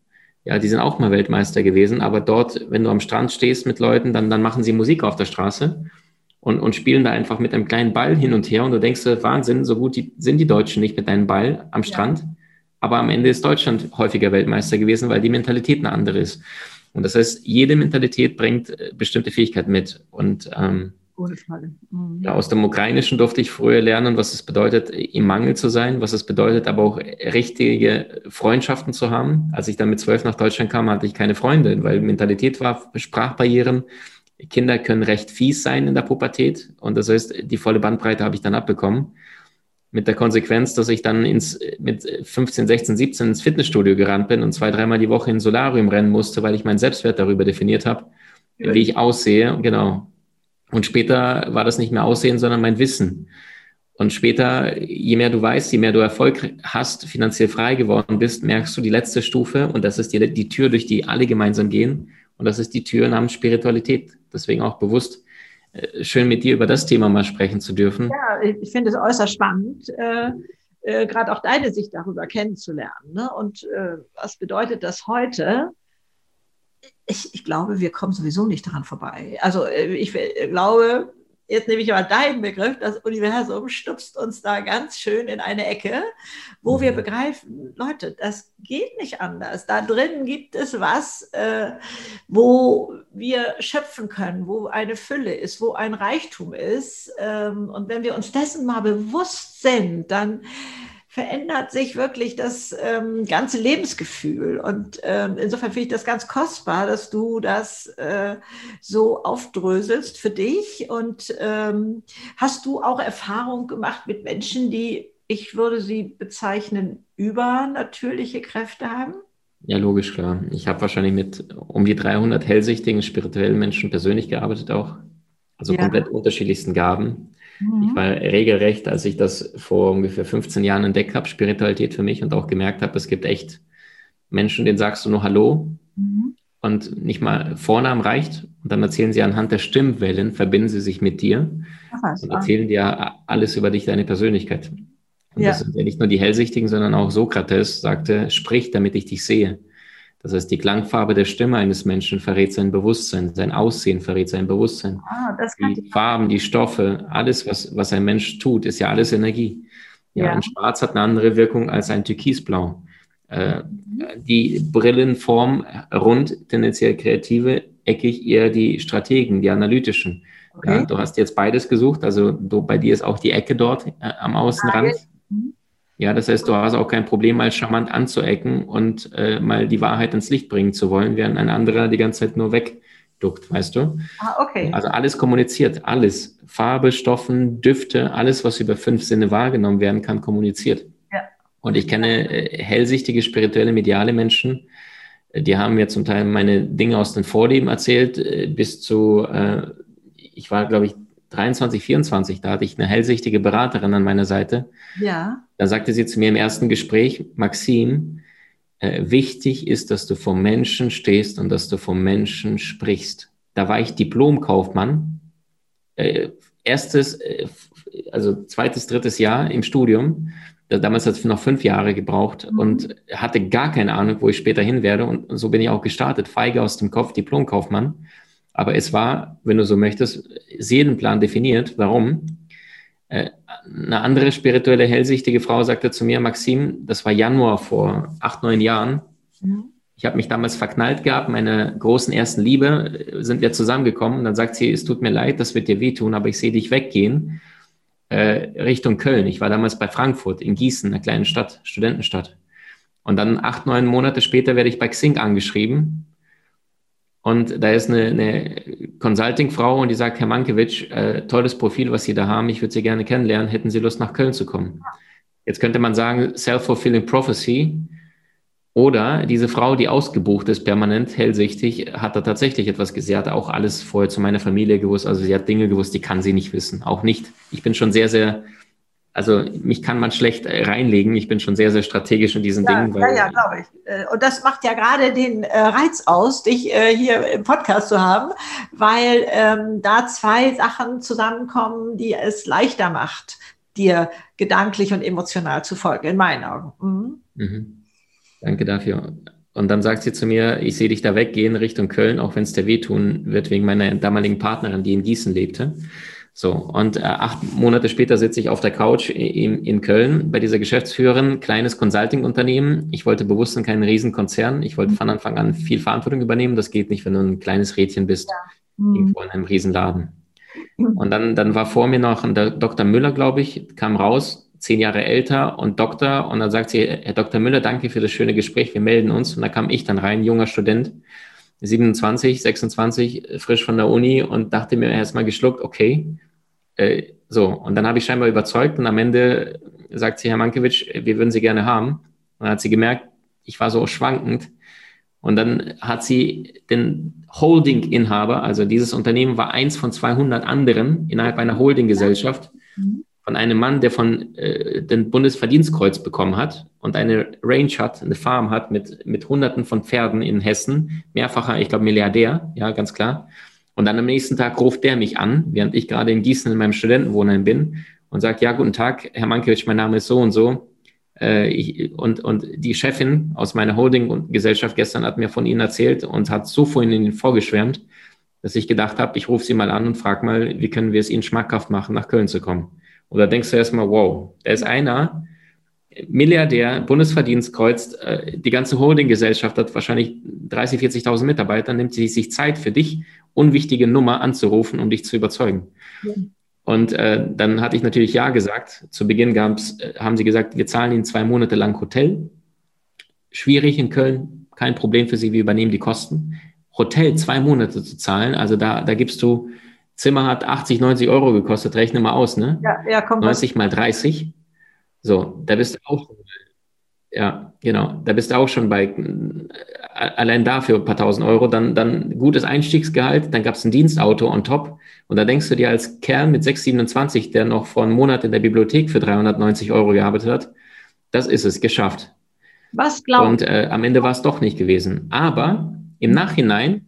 Ja, die sind auch mal Weltmeister gewesen, aber dort, wenn du am Strand stehst mit Leuten, dann, dann machen sie Musik auf der Straße und, und spielen da einfach mit einem kleinen Ball hin und her. Und du denkst, Wahnsinn, so gut die, sind die Deutschen nicht mit deinem Ball am Strand. Ja. Aber am Ende ist Deutschland häufiger Weltmeister gewesen, weil die Mentalität eine andere ist. Und das heißt, jede Mentalität bringt äh, bestimmte Fähigkeiten mit. Und ähm, Frage. Mhm. Ja, aus dem Ukrainischen durfte ich früher lernen, was es bedeutet, im Mangel zu sein, was es bedeutet, aber auch richtige Freundschaften zu haben. Als ich dann mit zwölf nach Deutschland kam, hatte ich keine Freunde, weil Mentalität war, Sprachbarrieren. Kinder können recht fies sein in der Pubertät und das heißt, die volle Bandbreite habe ich dann abbekommen. Mit der Konsequenz, dass ich dann ins, mit 15, 16, 17 ins Fitnessstudio gerannt bin und zwei, dreimal die Woche ins Solarium rennen musste, weil ich meinen Selbstwert darüber definiert habe, wie ich aussehe. Genau. Und später war das nicht mehr Aussehen, sondern mein Wissen. Und später, je mehr du weißt, je mehr du Erfolg hast, finanziell frei geworden bist, merkst du die letzte Stufe und das ist die, die Tür, durch die alle gemeinsam gehen. Und das ist die Tür namens Spiritualität. Deswegen auch bewusst äh, schön mit dir über das Thema mal sprechen zu dürfen. Ja, ich finde es äußerst spannend, äh, äh, gerade auch deine Sicht darüber kennenzulernen. Ne? Und äh, was bedeutet das heute? Ich, ich, glaube, wir kommen sowieso nicht daran vorbei. Also äh, ich glaube, jetzt nehme ich mal deinen Begriff, das Universum stupst uns da ganz schön in eine Ecke, wo wir mhm. begreifen, Leute, das geht nicht anders. Da drin gibt es was, äh, wo wir schöpfen können, wo eine Fülle ist, wo ein Reichtum ist. Ähm, und wenn wir uns dessen mal bewusst sind, dann verändert sich wirklich das ähm, ganze Lebensgefühl. Und ähm, insofern finde ich das ganz kostbar, dass du das äh, so aufdröselst für dich. Und ähm, hast du auch Erfahrung gemacht mit Menschen, die, ich würde sie bezeichnen, übernatürliche Kräfte haben? Ja, logisch, klar. Ich habe wahrscheinlich mit um die 300 hellsichtigen, spirituellen Menschen persönlich gearbeitet auch. Also ja. komplett unterschiedlichsten Gaben. Mhm. Ich war regelrecht, als ich das vor ungefähr 15 Jahren entdeckt habe, Spiritualität für mich und auch gemerkt habe, es gibt echt Menschen, denen sagst du nur Hallo mhm. und nicht mal Vornamen reicht. Und dann erzählen sie anhand der Stimmwellen, verbinden sie sich mit dir Ach, und erzählen dir alles über dich, deine Persönlichkeit. Und ja. das sind ja nicht nur die Hellsichtigen, sondern auch Sokrates sagte, sprich, damit ich dich sehe. Das heißt, die Klangfarbe der Stimme eines Menschen verrät sein Bewusstsein, sein Aussehen verrät sein Bewusstsein. Ah, die Farben, die Stoffe, alles, was, was ein Mensch tut, ist ja alles Energie. Ja, ja. Ein Schwarz hat eine andere Wirkung als ein Türkisblau. Äh, die Brillenform rund, tendenziell kreative, eckig eher die Strategen, die analytischen. Okay. Ja, du hast jetzt beides gesucht, also du, bei dir ist auch die Ecke dort äh, am Außenrand. Ah, ja, das heißt, du hast auch kein Problem, mal charmant anzuecken und äh, mal die Wahrheit ins Licht bringen zu wollen, während ein anderer die ganze Zeit nur wegduckt, weißt du? Ah, okay. Also alles kommuniziert, alles. Farbe, Stoffen, Düfte, alles, was über fünf Sinne wahrgenommen werden kann, kommuniziert. Ja. Und ich kenne äh, hellsichtige, spirituelle, mediale Menschen, äh, die haben mir zum Teil meine Dinge aus den Vorleben erzählt, äh, bis zu, äh, ich war, glaube ich, 23, 24, da hatte ich eine hellsichtige Beraterin an meiner Seite. Ja. Da sagte sie zu mir im ersten Gespräch, Maxim, äh, wichtig ist, dass du vom Menschen stehst und dass du vom Menschen sprichst. Da war ich Diplomkaufmann, äh, erstes, äh, also zweites, drittes Jahr im Studium. Damals hat es noch fünf Jahre gebraucht mhm. und hatte gar keine Ahnung, wo ich später hin werde. Und so bin ich auch gestartet, feige aus dem Kopf, Diplomkaufmann. Aber es war, wenn du so möchtest, Seelenplan definiert. Warum? Äh, eine andere spirituelle, hellsichtige Frau sagte zu mir, Maxim, das war Januar vor acht, neun Jahren. Mhm. Ich habe mich damals verknallt gehabt, meine großen ersten Liebe, äh, sind wir zusammengekommen. Und dann sagt sie, es tut mir leid, das wird dir wehtun, aber ich sehe dich weggehen äh, Richtung Köln. Ich war damals bei Frankfurt in Gießen, einer kleinen Stadt, Studentenstadt. Und dann acht, neun Monate später werde ich bei Xing angeschrieben und da ist eine, eine Consulting-Frau und die sagt, Herr Mankiewicz, äh, tolles Profil, was Sie da haben, ich würde Sie gerne kennenlernen, hätten Sie Lust nach Köln zu kommen? Jetzt könnte man sagen, self-fulfilling prophecy. Oder diese Frau, die ausgebucht ist, permanent hellsichtig, hat da tatsächlich etwas gesehen. Sie hat auch alles vorher zu meiner Familie gewusst. Also sie hat Dinge gewusst, die kann sie nicht wissen. Auch nicht. Ich bin schon sehr, sehr also mich kann man schlecht äh, reinlegen. Ich bin schon sehr, sehr strategisch in diesen ja, Dingen. ja, ja, glaube ich. Äh, und das macht ja gerade den äh, Reiz aus, dich hier im Podcast zu haben, weil ähm, da zwei Sachen zusammenkommen, die es leichter macht, dir gedanklich und emotional zu folgen, in meinen Augen. Mhm. Mhm. Danke dafür. Und dann sagt sie zu mir, ich sehe dich da weggehen Richtung Köln, auch wenn es dir wehtun wird, wegen meiner damaligen Partnerin, die in Gießen lebte. So, und äh, acht Monate später sitze ich auf der Couch in, in Köln bei dieser Geschäftsführerin, kleines Consulting-Unternehmen. Ich wollte bewusst in keinen Riesenkonzern. Ich wollte von Anfang an viel Verantwortung übernehmen. Das geht nicht, wenn du ein kleines Rädchen bist, ja. mhm. irgendwo in einem Riesenladen. Und dann, dann war vor mir noch ein Dr. Müller, glaube ich, kam raus, zehn Jahre älter und Doktor. Und dann sagt sie, Herr Dr. Müller, danke für das schöne Gespräch, wir melden uns. Und da kam ich dann rein, junger Student 27, 26, frisch von der Uni und dachte mir erstmal geschluckt, okay, äh, so. Und dann habe ich scheinbar überzeugt und am Ende sagt sie, Herr Mankiewicz, wir würden Sie gerne haben. Und dann hat sie gemerkt, ich war so schwankend. Und dann hat sie den Holding-Inhaber, also dieses Unternehmen war eins von 200 anderen innerhalb einer Holding-Gesellschaft, mhm. Von einem Mann, der von äh, den Bundesverdienstkreuz bekommen hat und eine Range hat, eine Farm hat mit, mit Hunderten von Pferden in Hessen, mehrfacher, ich glaube, Milliardär, ja, ganz klar. Und dann am nächsten Tag ruft der mich an, während ich gerade in Gießen in meinem Studentenwohnheim bin und sagt, ja, guten Tag, Herr Mankiewicz, mein Name ist so und so. Äh, ich, und, und die Chefin aus meiner Holding-Gesellschaft gestern hat mir von Ihnen erzählt und hat so vorhin Ihnen vorgeschwärmt, dass ich gedacht habe, ich rufe Sie mal an und frage mal, wie können wir es Ihnen schmackhaft machen, nach Köln zu kommen. Oder denkst du erstmal, wow, da ist einer, Milliardär, Bundesverdienstkreuz, äh, die ganze Holding-Gesellschaft hat wahrscheinlich 30, 40.000 Mitarbeiter, nimmt sie sich Zeit für dich, unwichtige Nummer anzurufen, um dich zu überzeugen. Ja. Und äh, dann hatte ich natürlich Ja gesagt. Zu Beginn gab's, äh, haben sie gesagt, wir zahlen Ihnen zwei Monate lang Hotel. Schwierig in Köln, kein Problem für Sie, wir übernehmen die Kosten. Hotel zwei Monate zu zahlen, also da, da gibst du, Zimmer hat 80, 90 Euro gekostet, rechne mal aus, ne? Ja, ja, kommt 90 mal 30. So, da bist du auch, ja, genau, da bist du auch schon bei, äh, allein dafür ein paar tausend Euro, dann, dann gutes Einstiegsgehalt, dann gab es ein Dienstauto on top und da denkst du dir als Kerl mit 6,27, der noch vor einem Monat in der Bibliothek für 390 Euro gearbeitet hat, das ist es, geschafft. Was glaubst Und äh, am Ende war es doch nicht gewesen. Aber im Nachhinein,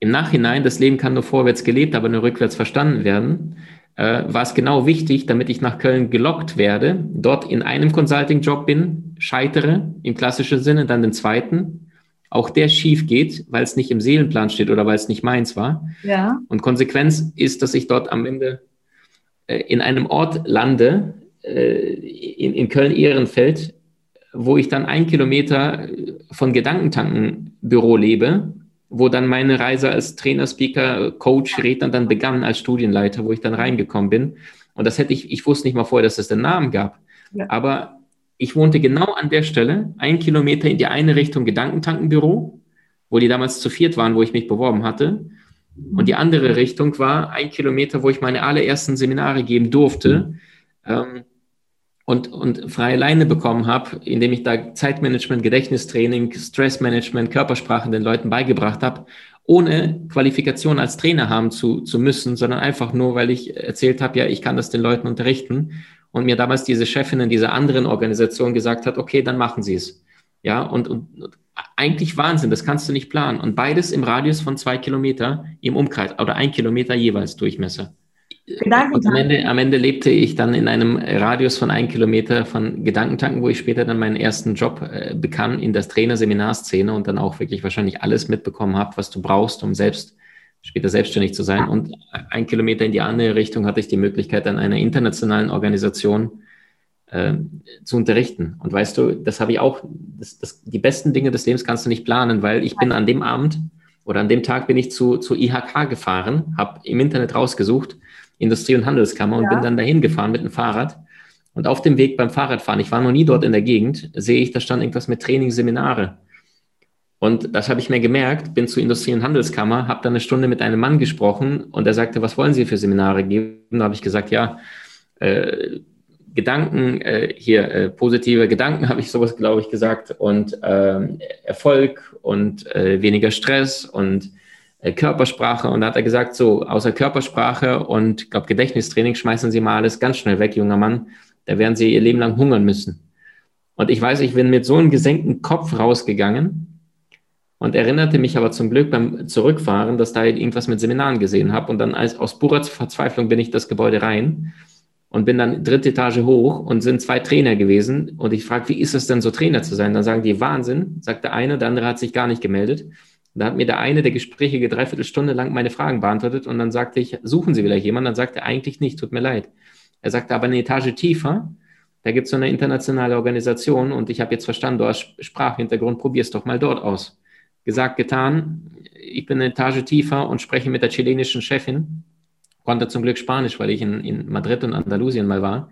im Nachhinein, das Leben kann nur vorwärts gelebt, aber nur rückwärts verstanden werden äh, war es genau wichtig, damit ich nach Köln gelockt werde, dort in einem Consulting-Job bin, scheitere im klassischen Sinne, dann den zweiten, auch der schief geht, weil es nicht im Seelenplan steht oder weil es nicht meins war. Ja. Und Konsequenz ist, dass ich dort am Ende äh, in einem Ort lande, äh, in, in Köln-Ehrenfeld, wo ich dann ein Kilometer von Gedankentankenbüro lebe wo dann meine Reise als Trainer, Speaker, Coach, Redner dann begann als Studienleiter, wo ich dann reingekommen bin. Und das hätte ich, ich wusste nicht mal vorher, dass es den Namen gab. Ja. Aber ich wohnte genau an der Stelle, ein Kilometer in die eine Richtung Gedankentankenbüro, wo die damals zu viert waren, wo ich mich beworben hatte. Und die andere Richtung war ein Kilometer, wo ich meine allerersten Seminare geben durfte. Ähm, und, und freie Leine bekommen habe, indem ich da Zeitmanagement, Gedächtnistraining, Stressmanagement, Körpersprache den Leuten beigebracht habe, ohne Qualifikation als Trainer haben zu, zu müssen, sondern einfach nur, weil ich erzählt habe, ja, ich kann das den Leuten unterrichten. Und mir damals diese Chefin in dieser anderen Organisation gesagt hat, okay, dann machen Sie es. Ja, und, und, und eigentlich Wahnsinn, das kannst du nicht planen. Und beides im Radius von zwei Kilometer im Umkreis oder ein Kilometer jeweils Durchmesser. Und am Ende, am Ende lebte ich dann in einem Radius von einem Kilometer von Gedankentanken, wo ich später dann meinen ersten Job äh, bekam in der Trainerseminarszene und dann auch wirklich wahrscheinlich alles mitbekommen habe, was du brauchst, um selbst später selbstständig zu sein. Und ein Kilometer in die andere Richtung hatte ich die Möglichkeit, an einer internationalen Organisation äh, zu unterrichten. Und weißt du, das habe ich auch, das, das, die besten Dinge des Lebens kannst du nicht planen, weil ich bin an dem Abend oder an dem Tag bin ich zu, zu IHK gefahren, habe im Internet rausgesucht, Industrie- und Handelskammer und ja. bin dann dahin gefahren mit dem Fahrrad. Und auf dem Weg beim Fahrradfahren, ich war noch nie dort in der Gegend, sehe ich, da stand irgendwas mit Trainingsseminare. Und das habe ich mir gemerkt, bin zur Industrie- und Handelskammer, habe dann eine Stunde mit einem Mann gesprochen und er sagte, was wollen Sie für Seminare geben? Da habe ich gesagt, ja, äh, Gedanken, äh, hier äh, positive Gedanken, [LAUGHS] habe ich sowas, glaube ich, gesagt, und ähm, Erfolg und äh, weniger Stress und Körpersprache und da hat er gesagt, so, außer Körpersprache und, glaube, Gedächtnistraining schmeißen Sie mal alles ganz schnell weg, junger Mann. Da werden Sie Ihr Leben lang hungern müssen. Und ich weiß, ich bin mit so einem gesenkten Kopf rausgegangen und erinnerte mich aber zum Glück beim Zurückfahren, dass da irgendwas mit Seminaren gesehen habe. Und dann als, aus purer Verzweiflung bin ich das Gebäude rein und bin dann dritte Etage hoch und sind zwei Trainer gewesen. Und ich frage, wie ist es denn so Trainer zu sein? Dann sagen die Wahnsinn, sagt der eine, der andere hat sich gar nicht gemeldet. Da hat mir der eine der Gespräche dreiviertel Stunde lang meine Fragen beantwortet und dann sagte ich, suchen Sie vielleicht jemanden? Dann sagte er eigentlich nicht, tut mir leid. Er sagte aber eine Etage tiefer, da gibt es so eine internationale Organisation und ich habe jetzt verstanden, du hast Sprachhintergrund, probier es doch mal dort aus. Gesagt, getan. Ich bin eine Etage tiefer und spreche mit der chilenischen Chefin. Konnte zum Glück Spanisch, weil ich in, in Madrid und Andalusien mal war.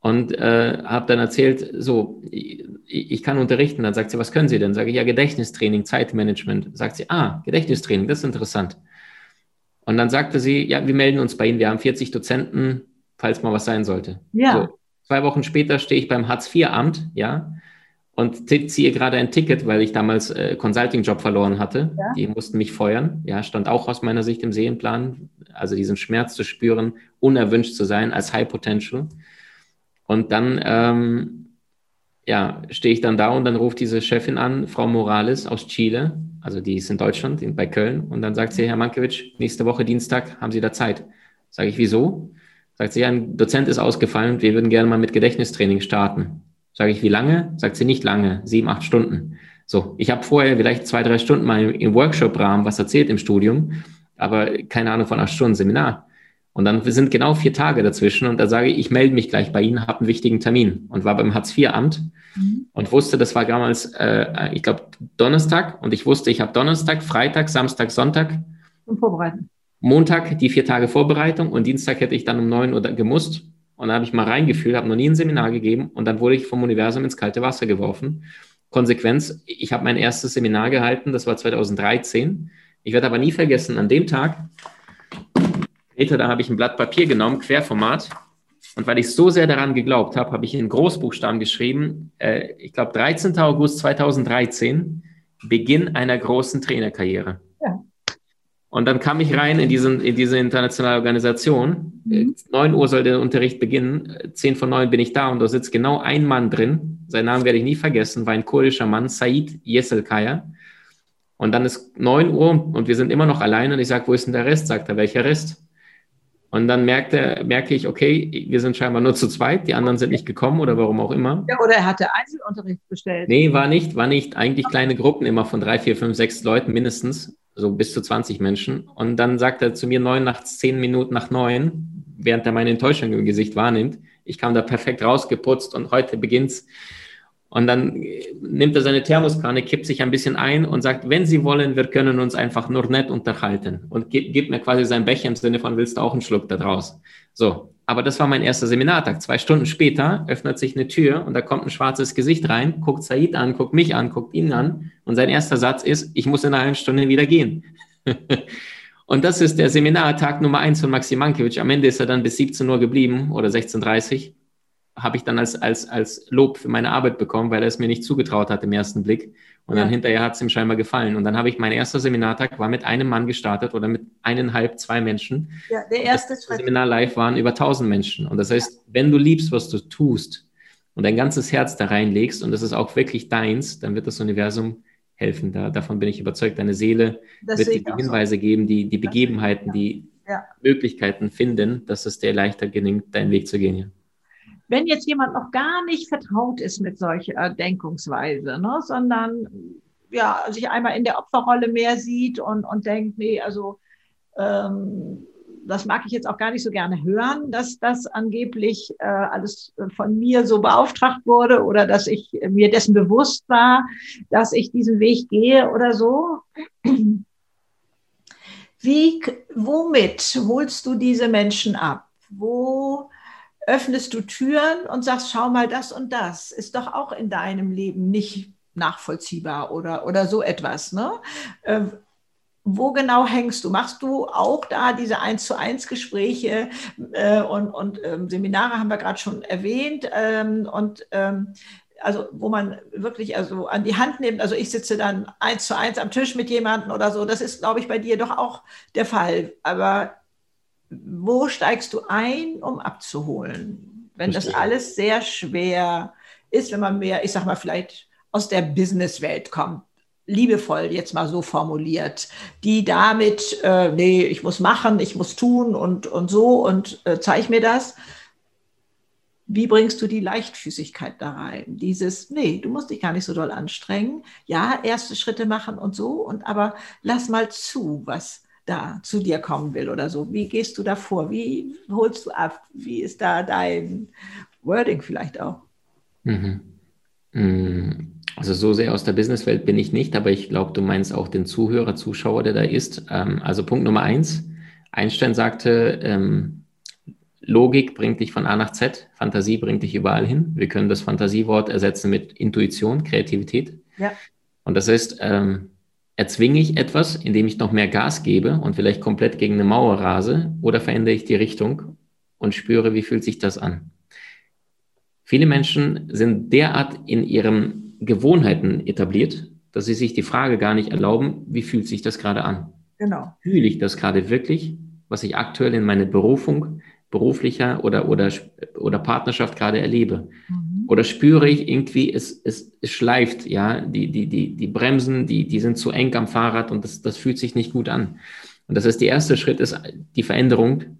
Und äh, habe dann erzählt, so, ich, ich, kann unterrichten. Dann sagt sie, was können Sie denn? Sage ich, ja, Gedächtnistraining, Zeitmanagement. Sagt sie, ah, Gedächtnistraining, das ist interessant. Und dann sagte sie, ja, wir melden uns bei Ihnen, wir haben 40 Dozenten, falls mal was sein sollte. Ja. So, zwei Wochen später stehe ich beim Hartz-IV-Amt, ja, und ziehe gerade ein Ticket, weil ich damals äh, Consulting-Job verloren hatte. Ja. Die mussten mich feuern. Ja, stand auch aus meiner Sicht im Seelenplan. Also diesen Schmerz zu spüren, unerwünscht zu sein als High Potential. Und dann, ähm, ja, stehe ich dann da und dann ruft diese Chefin an, Frau Morales aus Chile. Also die ist in Deutschland, in, bei Köln. Und dann sagt sie, Herr Mankiewicz, nächste Woche Dienstag haben Sie da Zeit. Sage ich, wieso? Sagt sie, ja, ein Dozent ist ausgefallen, wir würden gerne mal mit Gedächtnistraining starten. Sage ich, wie lange? Sagt sie nicht lange, sieben, acht Stunden. So, ich habe vorher vielleicht zwei, drei Stunden mal im Workshop-Rahmen was erzählt im Studium, aber keine Ahnung von acht Stunden Seminar. Und dann sind genau vier Tage dazwischen und da sage ich, ich melde mich gleich bei Ihnen, habe einen wichtigen Termin und war beim Hartz-IV-Amt mhm. und wusste, das war damals, äh, ich glaube, Donnerstag und ich wusste, ich habe Donnerstag, Freitag, Samstag, Sonntag. Und vorbereiten. Montag die vier Tage Vorbereitung und Dienstag hätte ich dann um neun Uhr gemusst und da habe ich mal reingefühlt, habe noch nie ein Seminar gegeben und dann wurde ich vom Universum ins kalte Wasser geworfen. Konsequenz, ich habe mein erstes Seminar gehalten, das war 2013. Ich werde aber nie vergessen, an dem Tag, Peter, da habe ich ein Blatt Papier genommen, Querformat. Und weil ich so sehr daran geglaubt habe, habe ich in Großbuchstaben geschrieben, äh, ich glaube 13. August 2013, Beginn einer großen Trainerkarriere. Ja. Und dann kam ich rein in, diesen, in diese internationale Organisation. Mhm. 9 Uhr soll der Unterricht beginnen. 10 von 9 bin ich da und da sitzt genau ein Mann drin. Seinen Namen werde ich nie vergessen, war ein kurdischer Mann, Said Yeselkaya. Und dann ist 9 Uhr und wir sind immer noch alleine und ich sage, wo ist denn der Rest? Sagt er, welcher Rest? Und dann merkte, merke ich, okay, wir sind scheinbar nur zu zweit, die anderen sind nicht gekommen oder warum auch immer. Ja, oder er hatte Einzelunterricht bestellt. Nee, war nicht, war nicht. Eigentlich kleine Gruppen immer von drei, vier, fünf, sechs Leuten mindestens so bis zu 20 Menschen. Und dann sagt er zu mir neun nach zehn Minuten nach neun, während er meine Enttäuschung im Gesicht wahrnimmt. Ich kam da perfekt rausgeputzt und heute beginnt's. Und dann nimmt er seine Thermoskanne, kippt sich ein bisschen ein und sagt, wenn Sie wollen, wir können uns einfach nur nett unterhalten. Und gibt, gibt mir quasi sein Becher im Sinne von, willst du auch einen Schluck da draus? So. Aber das war mein erster Seminartag. Zwei Stunden später öffnet sich eine Tür und da kommt ein schwarzes Gesicht rein, guckt Said an, guckt mich an, guckt ihn an und sein erster Satz ist, ich muss in einer halben Stunde wieder gehen. [LAUGHS] und das ist der Seminartag Nummer eins von Maxim Mankiewicz. Am Ende ist er dann bis 17 Uhr geblieben oder 16.30 Uhr. Habe ich dann als, als, als Lob für meine Arbeit bekommen, weil er es mir nicht zugetraut hat im ersten Blick. Und ja. dann hinterher hat es ihm scheinbar gefallen. Und dann habe ich mein erster Seminartag war mit einem Mann gestartet oder mit eineinhalb, zwei Menschen. Ja, der erste das Seminar live waren über tausend Menschen. Und das heißt, ja. wenn du liebst, was du tust und dein ganzes Herz da reinlegst und das ist auch wirklich deins, dann wird das Universum helfen. Da, davon bin ich überzeugt. Deine Seele das wird dir die Hinweise so. geben, die, die Begebenheiten, die. Möglichkeiten finden, dass es dir leichter gelingt, deinen Weg zu gehen. Wenn jetzt jemand noch gar nicht vertraut ist mit solcher Denkungsweise, ne, sondern ja, sich einmal in der Opferrolle mehr sieht und, und denkt, nee, also ähm, das mag ich jetzt auch gar nicht so gerne hören, dass das angeblich äh, alles von mir so beauftragt wurde oder dass ich mir dessen bewusst war, dass ich diesen Weg gehe oder so. Wie, womit holst du diese Menschen ab? Wo öffnest du Türen und sagst, schau mal, das und das ist doch auch in deinem Leben nicht nachvollziehbar oder, oder so etwas. Ne? Äh, wo genau hängst du? Machst du auch da diese eins zu eins Gespräche äh, und, und ähm, Seminare haben wir gerade schon erwähnt ähm, und ähm, also wo man wirklich also an die Hand nimmt. Also ich sitze dann eins zu eins am Tisch mit jemandem oder so. Das ist, glaube ich, bei dir doch auch der Fall. Aber wo steigst du ein, um abzuholen? Wenn Verstehe. das alles sehr schwer ist, wenn man mehr, ich sag mal, vielleicht aus der Businesswelt kommt, liebevoll jetzt mal so formuliert, die damit, äh, nee, ich muss machen, ich muss tun und, und so und äh, zeig mir das. Wie bringst du die Leichtfüßigkeit da rein? Dieses, nee, du musst dich gar nicht so doll anstrengen. Ja, erste Schritte machen und so, und aber lass mal zu, was, da zu dir kommen will oder so. Wie gehst du da vor? Wie holst du ab? Wie ist da dein Wording vielleicht auch? Mhm. Mm, also so sehr aus der Businesswelt bin ich nicht, aber ich glaube, du meinst auch den Zuhörer, Zuschauer, der da ist. Ähm, also Punkt Nummer eins. Einstein sagte, ähm, Logik bringt dich von A nach Z, Fantasie bringt dich überall hin. Wir können das Fantasiewort ersetzen mit Intuition, Kreativität. Ja. Und das heißt, ähm, erzwinge ich etwas, indem ich noch mehr Gas gebe und vielleicht komplett gegen eine Mauer rase oder verändere ich die Richtung und spüre, wie fühlt sich das an. Viele Menschen sind derart in ihren Gewohnheiten etabliert, dass sie sich die Frage gar nicht erlauben, wie fühlt sich das gerade an? Genau. Fühle ich das gerade wirklich, was ich aktuell in meiner Berufung, beruflicher oder, oder, oder Partnerschaft gerade erlebe? Mhm. Oder spüre ich irgendwie, es, es, es schleift, ja, die, die, die, die Bremsen, die, die sind zu eng am Fahrrad und das, das fühlt sich nicht gut an. Und das heißt, der erste Schritt ist, die Veränderung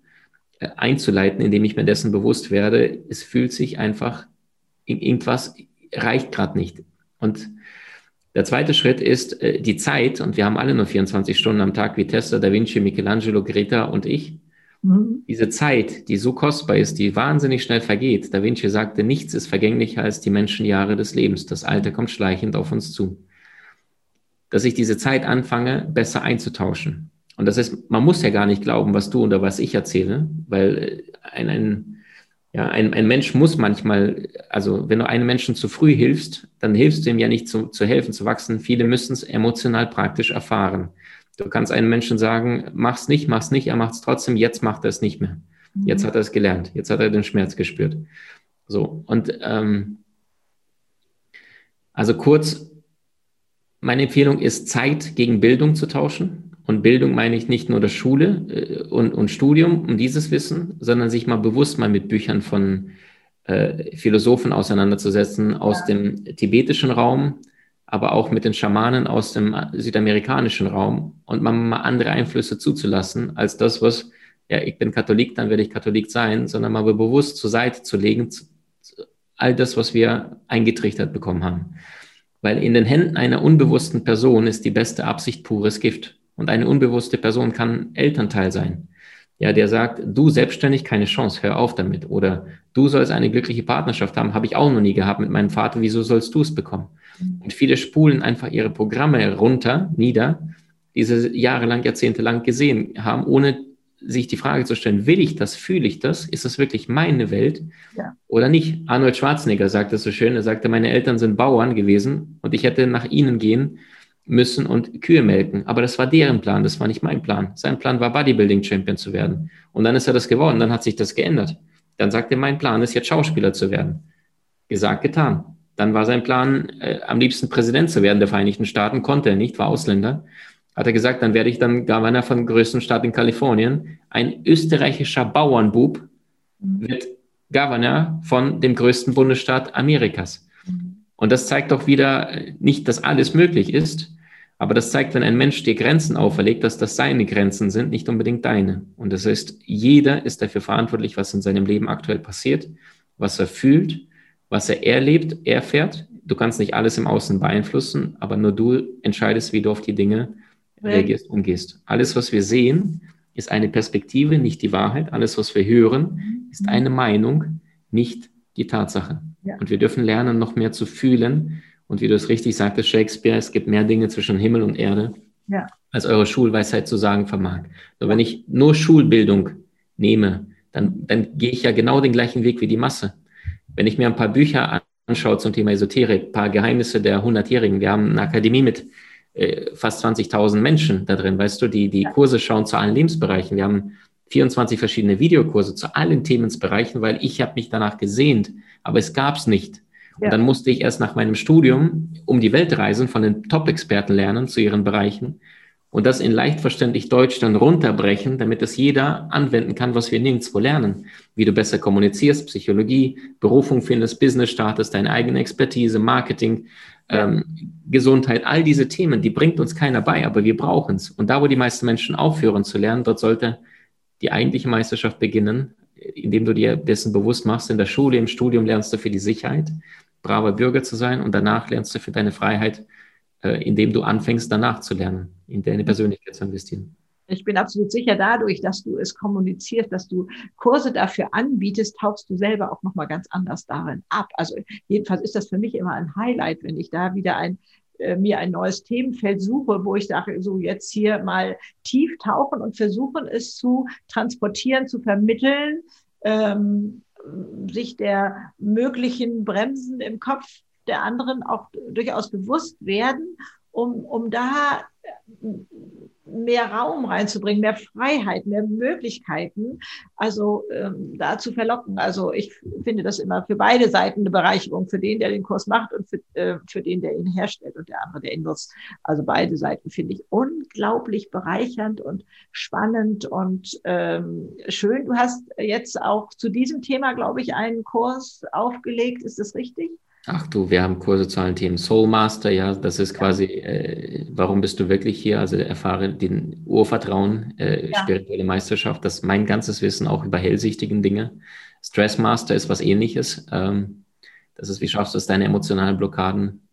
äh, einzuleiten, indem ich mir dessen bewusst werde, es fühlt sich einfach, irgendwas reicht gerade nicht. Und der zweite Schritt ist äh, die Zeit, und wir haben alle nur 24 Stunden am Tag wie Tessa, Da Vinci, Michelangelo, Greta und ich. Mhm. Diese Zeit, die so kostbar ist, die wahnsinnig schnell vergeht. Da Vinci sagte, nichts ist vergänglicher als die Menschenjahre des Lebens. Das Alter kommt schleichend auf uns zu. Dass ich diese Zeit anfange, besser einzutauschen. Und das heißt, man muss ja gar nicht glauben, was du oder was ich erzähle, weil äh, ein, ein ja, ein, ein Mensch muss manchmal, also wenn du einem Menschen zu früh hilfst, dann hilfst du ihm ja nicht zu, zu helfen, zu wachsen. Viele müssen es emotional praktisch erfahren. Du kannst einem Menschen sagen, mach's nicht, mach's nicht, er macht's trotzdem, jetzt macht er es nicht mehr. Jetzt hat er es gelernt, jetzt hat er den Schmerz gespürt. So, und ähm, also kurz, meine Empfehlung ist, Zeit gegen Bildung zu tauschen. Und Bildung meine ich nicht nur das Schule äh, und, und Studium, um dieses Wissen, sondern sich mal bewusst mal mit Büchern von äh, Philosophen auseinanderzusetzen aus dem tibetischen Raum, aber auch mit den Schamanen aus dem südamerikanischen Raum und mal, mal andere Einflüsse zuzulassen, als das, was, ja, ich bin Katholik, dann werde ich Katholik sein, sondern mal bewusst zur Seite zu legen, all das, was wir eingetrichtert bekommen haben. Weil in den Händen einer unbewussten Person ist die beste Absicht pures Gift. Und eine unbewusste Person kann Elternteil sein. Ja, der sagt, du selbstständig keine Chance, hör auf damit. Oder du sollst eine glückliche Partnerschaft haben, habe ich auch noch nie gehabt mit meinem Vater, wieso sollst du es bekommen? Und viele spulen einfach ihre Programme runter, nieder, die sie jahrelang, jahrzehntelang gesehen haben, ohne sich die Frage zu stellen, will ich das, fühle ich das, ist das wirklich meine Welt ja. oder nicht? Arnold Schwarzenegger sagte es so schön, er sagte, meine Eltern sind Bauern gewesen und ich hätte nach ihnen gehen müssen und Kühe melken. Aber das war deren Plan, das war nicht mein Plan. Sein Plan war, Bodybuilding-Champion zu werden. Und dann ist er das geworden, dann hat sich das geändert. Dann sagte er, mein Plan ist jetzt Schauspieler zu werden. Gesagt, getan. Dann war sein Plan, äh, am liebsten Präsident zu werden der Vereinigten Staaten, konnte er nicht, war Ausländer. Hat er gesagt, dann werde ich dann Gouverneur von größten Staat in Kalifornien. Ein österreichischer Bauernbub wird Gouverneur von dem größten Bundesstaat Amerikas. Und das zeigt doch wieder äh, nicht, dass alles möglich ist, aber das zeigt, wenn ein Mensch dir Grenzen auferlegt, dass das seine Grenzen sind, nicht unbedingt deine. Und das heißt, jeder ist dafür verantwortlich, was in seinem Leben aktuell passiert, was er fühlt, was er erlebt, erfährt. Du kannst nicht alles im Außen beeinflussen, aber nur du entscheidest, wie du auf die Dinge reagierst, umgehst. Alles, was wir sehen, ist eine Perspektive, nicht die Wahrheit. Alles, was wir hören, ist eine Meinung, nicht die Tatsache. Ja. Und wir dürfen lernen, noch mehr zu fühlen, und wie du es richtig sagtest, Shakespeare, es gibt mehr Dinge zwischen Himmel und Erde, ja. als eure Schulweisheit zu sagen vermag. So, wenn ich nur Schulbildung nehme, dann, dann gehe ich ja genau den gleichen Weg wie die Masse. Wenn ich mir ein paar Bücher anschaue zum Thema Esoterik, ein paar Geheimnisse der Hundertjährigen, wir haben eine Akademie mit äh, fast 20.000 Menschen da drin, weißt du, die die Kurse schauen zu allen Lebensbereichen. Wir haben 24 verschiedene Videokurse zu allen Themenbereichen, weil ich habe mich danach gesehnt, aber es gab es nicht. Und dann musste ich erst nach meinem Studium um die Welt reisen, von den Top-Experten lernen zu ihren Bereichen und das in leicht verständlich Deutsch dann runterbrechen, damit es jeder anwenden kann, was wir nirgendwo lernen. Wie du besser kommunizierst, Psychologie, Berufung findest, Business startest, deine eigene Expertise, Marketing, ähm, Gesundheit, all diese Themen, die bringt uns keiner bei, aber wir brauchen es. Und da, wo die meisten Menschen aufhören zu lernen, dort sollte die eigentliche Meisterschaft beginnen, indem du dir dessen bewusst machst. In der Schule, im Studium lernst du für die Sicherheit braver Bürger zu sein und danach lernst du für deine Freiheit, äh, indem du anfängst, danach zu lernen, in deine Persönlichkeit zu investieren. Ich bin absolut sicher, dadurch, dass du es kommunizierst, dass du Kurse dafür anbietest, tauchst du selber auch nochmal ganz anders darin ab. Also jedenfalls ist das für mich immer ein Highlight, wenn ich da wieder ein, äh, mir ein neues Themenfeld suche, wo ich sage, so jetzt hier mal tief tauchen und versuchen es zu transportieren, zu vermitteln, ähm, sich der möglichen Bremsen im Kopf der anderen auch durchaus bewusst werden, um, um da mehr Raum reinzubringen, mehr Freiheit, mehr Möglichkeiten, also ähm, da zu verlocken. Also ich finde das immer für beide Seiten eine Bereicherung, für den, der den Kurs macht und für, äh, für den, der ihn herstellt und der andere, der ihn nutzt. Also beide Seiten finde ich unglaublich bereichernd und spannend und ähm, schön. Du hast jetzt auch zu diesem Thema, glaube ich, einen Kurs aufgelegt. Ist das richtig? Ach du, wir haben Kurse zu allen Themen. Soul Master, ja, das ist quasi, äh, warum bist du wirklich hier? Also erfahre den Urvertrauen, äh, ja. spirituelle Meisterschaft, das ist mein ganzes Wissen auch über hellsichtigen Dinge. Stress Master ist was ähnliches. Ähm, das ist, wie schaffst du es, deine emotionalen Blockaden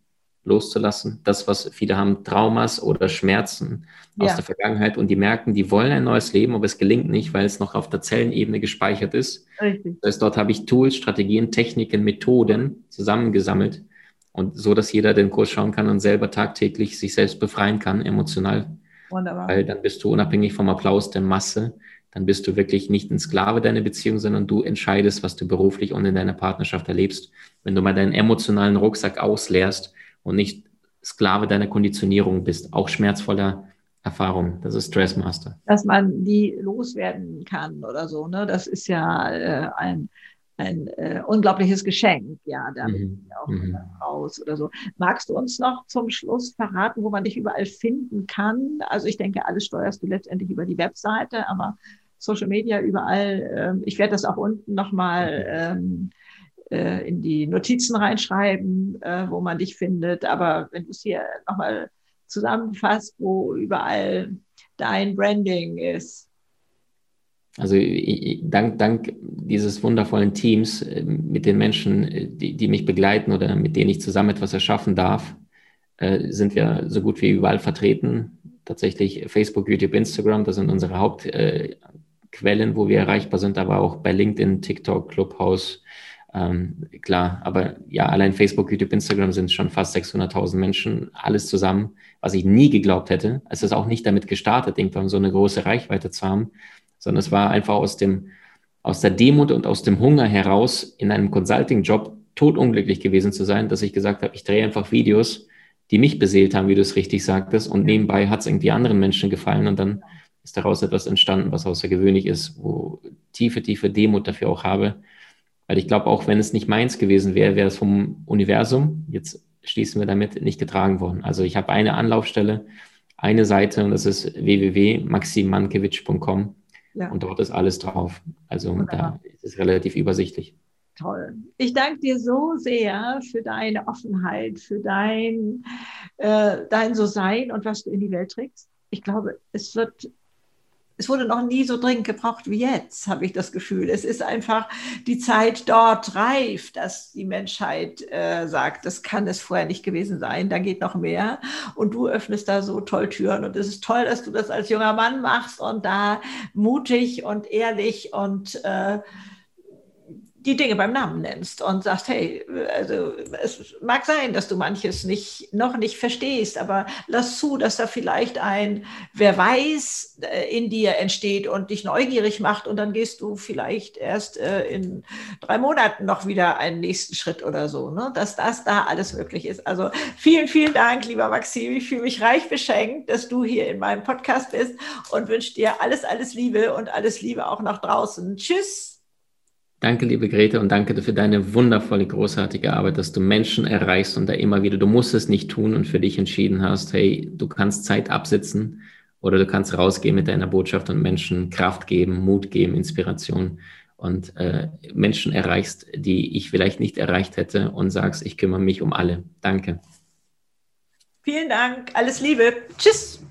loszulassen. Das, was viele haben, Traumas oder Schmerzen aus ja. der Vergangenheit und die merken, die wollen ein neues Leben, aber es gelingt nicht, weil es noch auf der Zellenebene gespeichert ist. Richtig. Das heißt, dort habe ich Tools, Strategien, Techniken, Methoden zusammengesammelt und so, dass jeder den Kurs schauen kann und selber tagtäglich sich selbst befreien kann, emotional. Wunderbar. Weil dann bist du unabhängig vom Applaus der Masse, dann bist du wirklich nicht ein Sklave deiner Beziehung, sondern du entscheidest, was du beruflich und in deiner Partnerschaft erlebst. Wenn du mal deinen emotionalen Rucksack ausleerst, und nicht Sklave deiner Konditionierung bist. Auch schmerzvoller Erfahrung. Das ist Stressmaster. Dass man die loswerden kann oder so, ne? Das ist ja äh, ein, ein äh, unglaubliches Geschenk, ja, damit mhm. auch mhm. raus oder so. Magst du uns noch zum Schluss verraten, wo man dich überall finden kann? Also ich denke, alles steuerst du letztendlich über die Webseite, aber Social Media überall. Äh, ich werde das auch unten nochmal ähm, äh, in die Notizen reinschreiben, äh, wo man dich findet. Aber wenn du es hier nochmal zusammenfasst, wo überall dein Branding ist. Also dank, dank dieses wundervollen Teams äh, mit den Menschen, äh, die, die mich begleiten oder mit denen ich zusammen etwas erschaffen darf, äh, sind wir so gut wie überall vertreten. Tatsächlich Facebook, YouTube, Instagram, das sind unsere Hauptquellen, wo wir erreichbar sind, aber auch bei LinkedIn, TikTok, Clubhouse, ähm, klar, aber ja, allein Facebook, YouTube, Instagram sind schon fast 600.000 Menschen, alles zusammen, was ich nie geglaubt hätte. Es ist auch nicht damit gestartet, irgendwann so eine große Reichweite zu haben, sondern es war einfach aus dem, aus der Demut und aus dem Hunger heraus in einem Consulting-Job totunglücklich gewesen zu sein, dass ich gesagt habe, ich drehe einfach Videos, die mich beseelt haben, wie du es richtig sagtest, und nebenbei hat es irgendwie anderen Menschen gefallen und dann ist daraus etwas entstanden, was außergewöhnlich ist, wo tiefe, tiefe Demut dafür auch habe weil ich glaube, auch wenn es nicht meins gewesen wäre, wäre es vom Universum, jetzt schließen wir damit, nicht getragen worden. Also ich habe eine Anlaufstelle, eine Seite und das ist www.maximankiewicz.com ja. und dort ist alles drauf. Also Wunderbar. da ist es relativ übersichtlich. Toll. Ich danke dir so sehr für deine Offenheit, für dein, äh, dein So-Sein und was du in die Welt trägst. Ich glaube, es wird es wurde noch nie so dringend gebraucht wie jetzt, habe ich das Gefühl. Es ist einfach die Zeit dort reif, dass die Menschheit äh, sagt, das kann es vorher nicht gewesen sein, da geht noch mehr. Und du öffnest da so toll Türen. Und es ist toll, dass du das als junger Mann machst und da mutig und ehrlich und äh, die Dinge beim Namen nennst und sagst, hey, also es mag sein, dass du manches nicht, noch nicht verstehst, aber lass zu, dass da vielleicht ein, wer weiß, äh, in dir entsteht und dich neugierig macht und dann gehst du vielleicht erst äh, in drei Monaten noch wieder einen nächsten Schritt oder so, ne? dass das da alles möglich ist. Also vielen, vielen Dank, lieber Maxim. Ich fühle mich reich beschenkt, dass du hier in meinem Podcast bist und wünsche dir alles, alles Liebe und alles Liebe auch nach draußen. Tschüss. Danke, liebe Grete, und danke für deine wundervolle, großartige Arbeit, dass du Menschen erreichst und da immer wieder, du musst es nicht tun und für dich entschieden hast, hey, du kannst Zeit absitzen oder du kannst rausgehen mit deiner Botschaft und Menschen Kraft geben, Mut geben, Inspiration und äh, Menschen erreichst, die ich vielleicht nicht erreicht hätte und sagst, ich kümmere mich um alle. Danke. Vielen Dank, alles Liebe. Tschüss.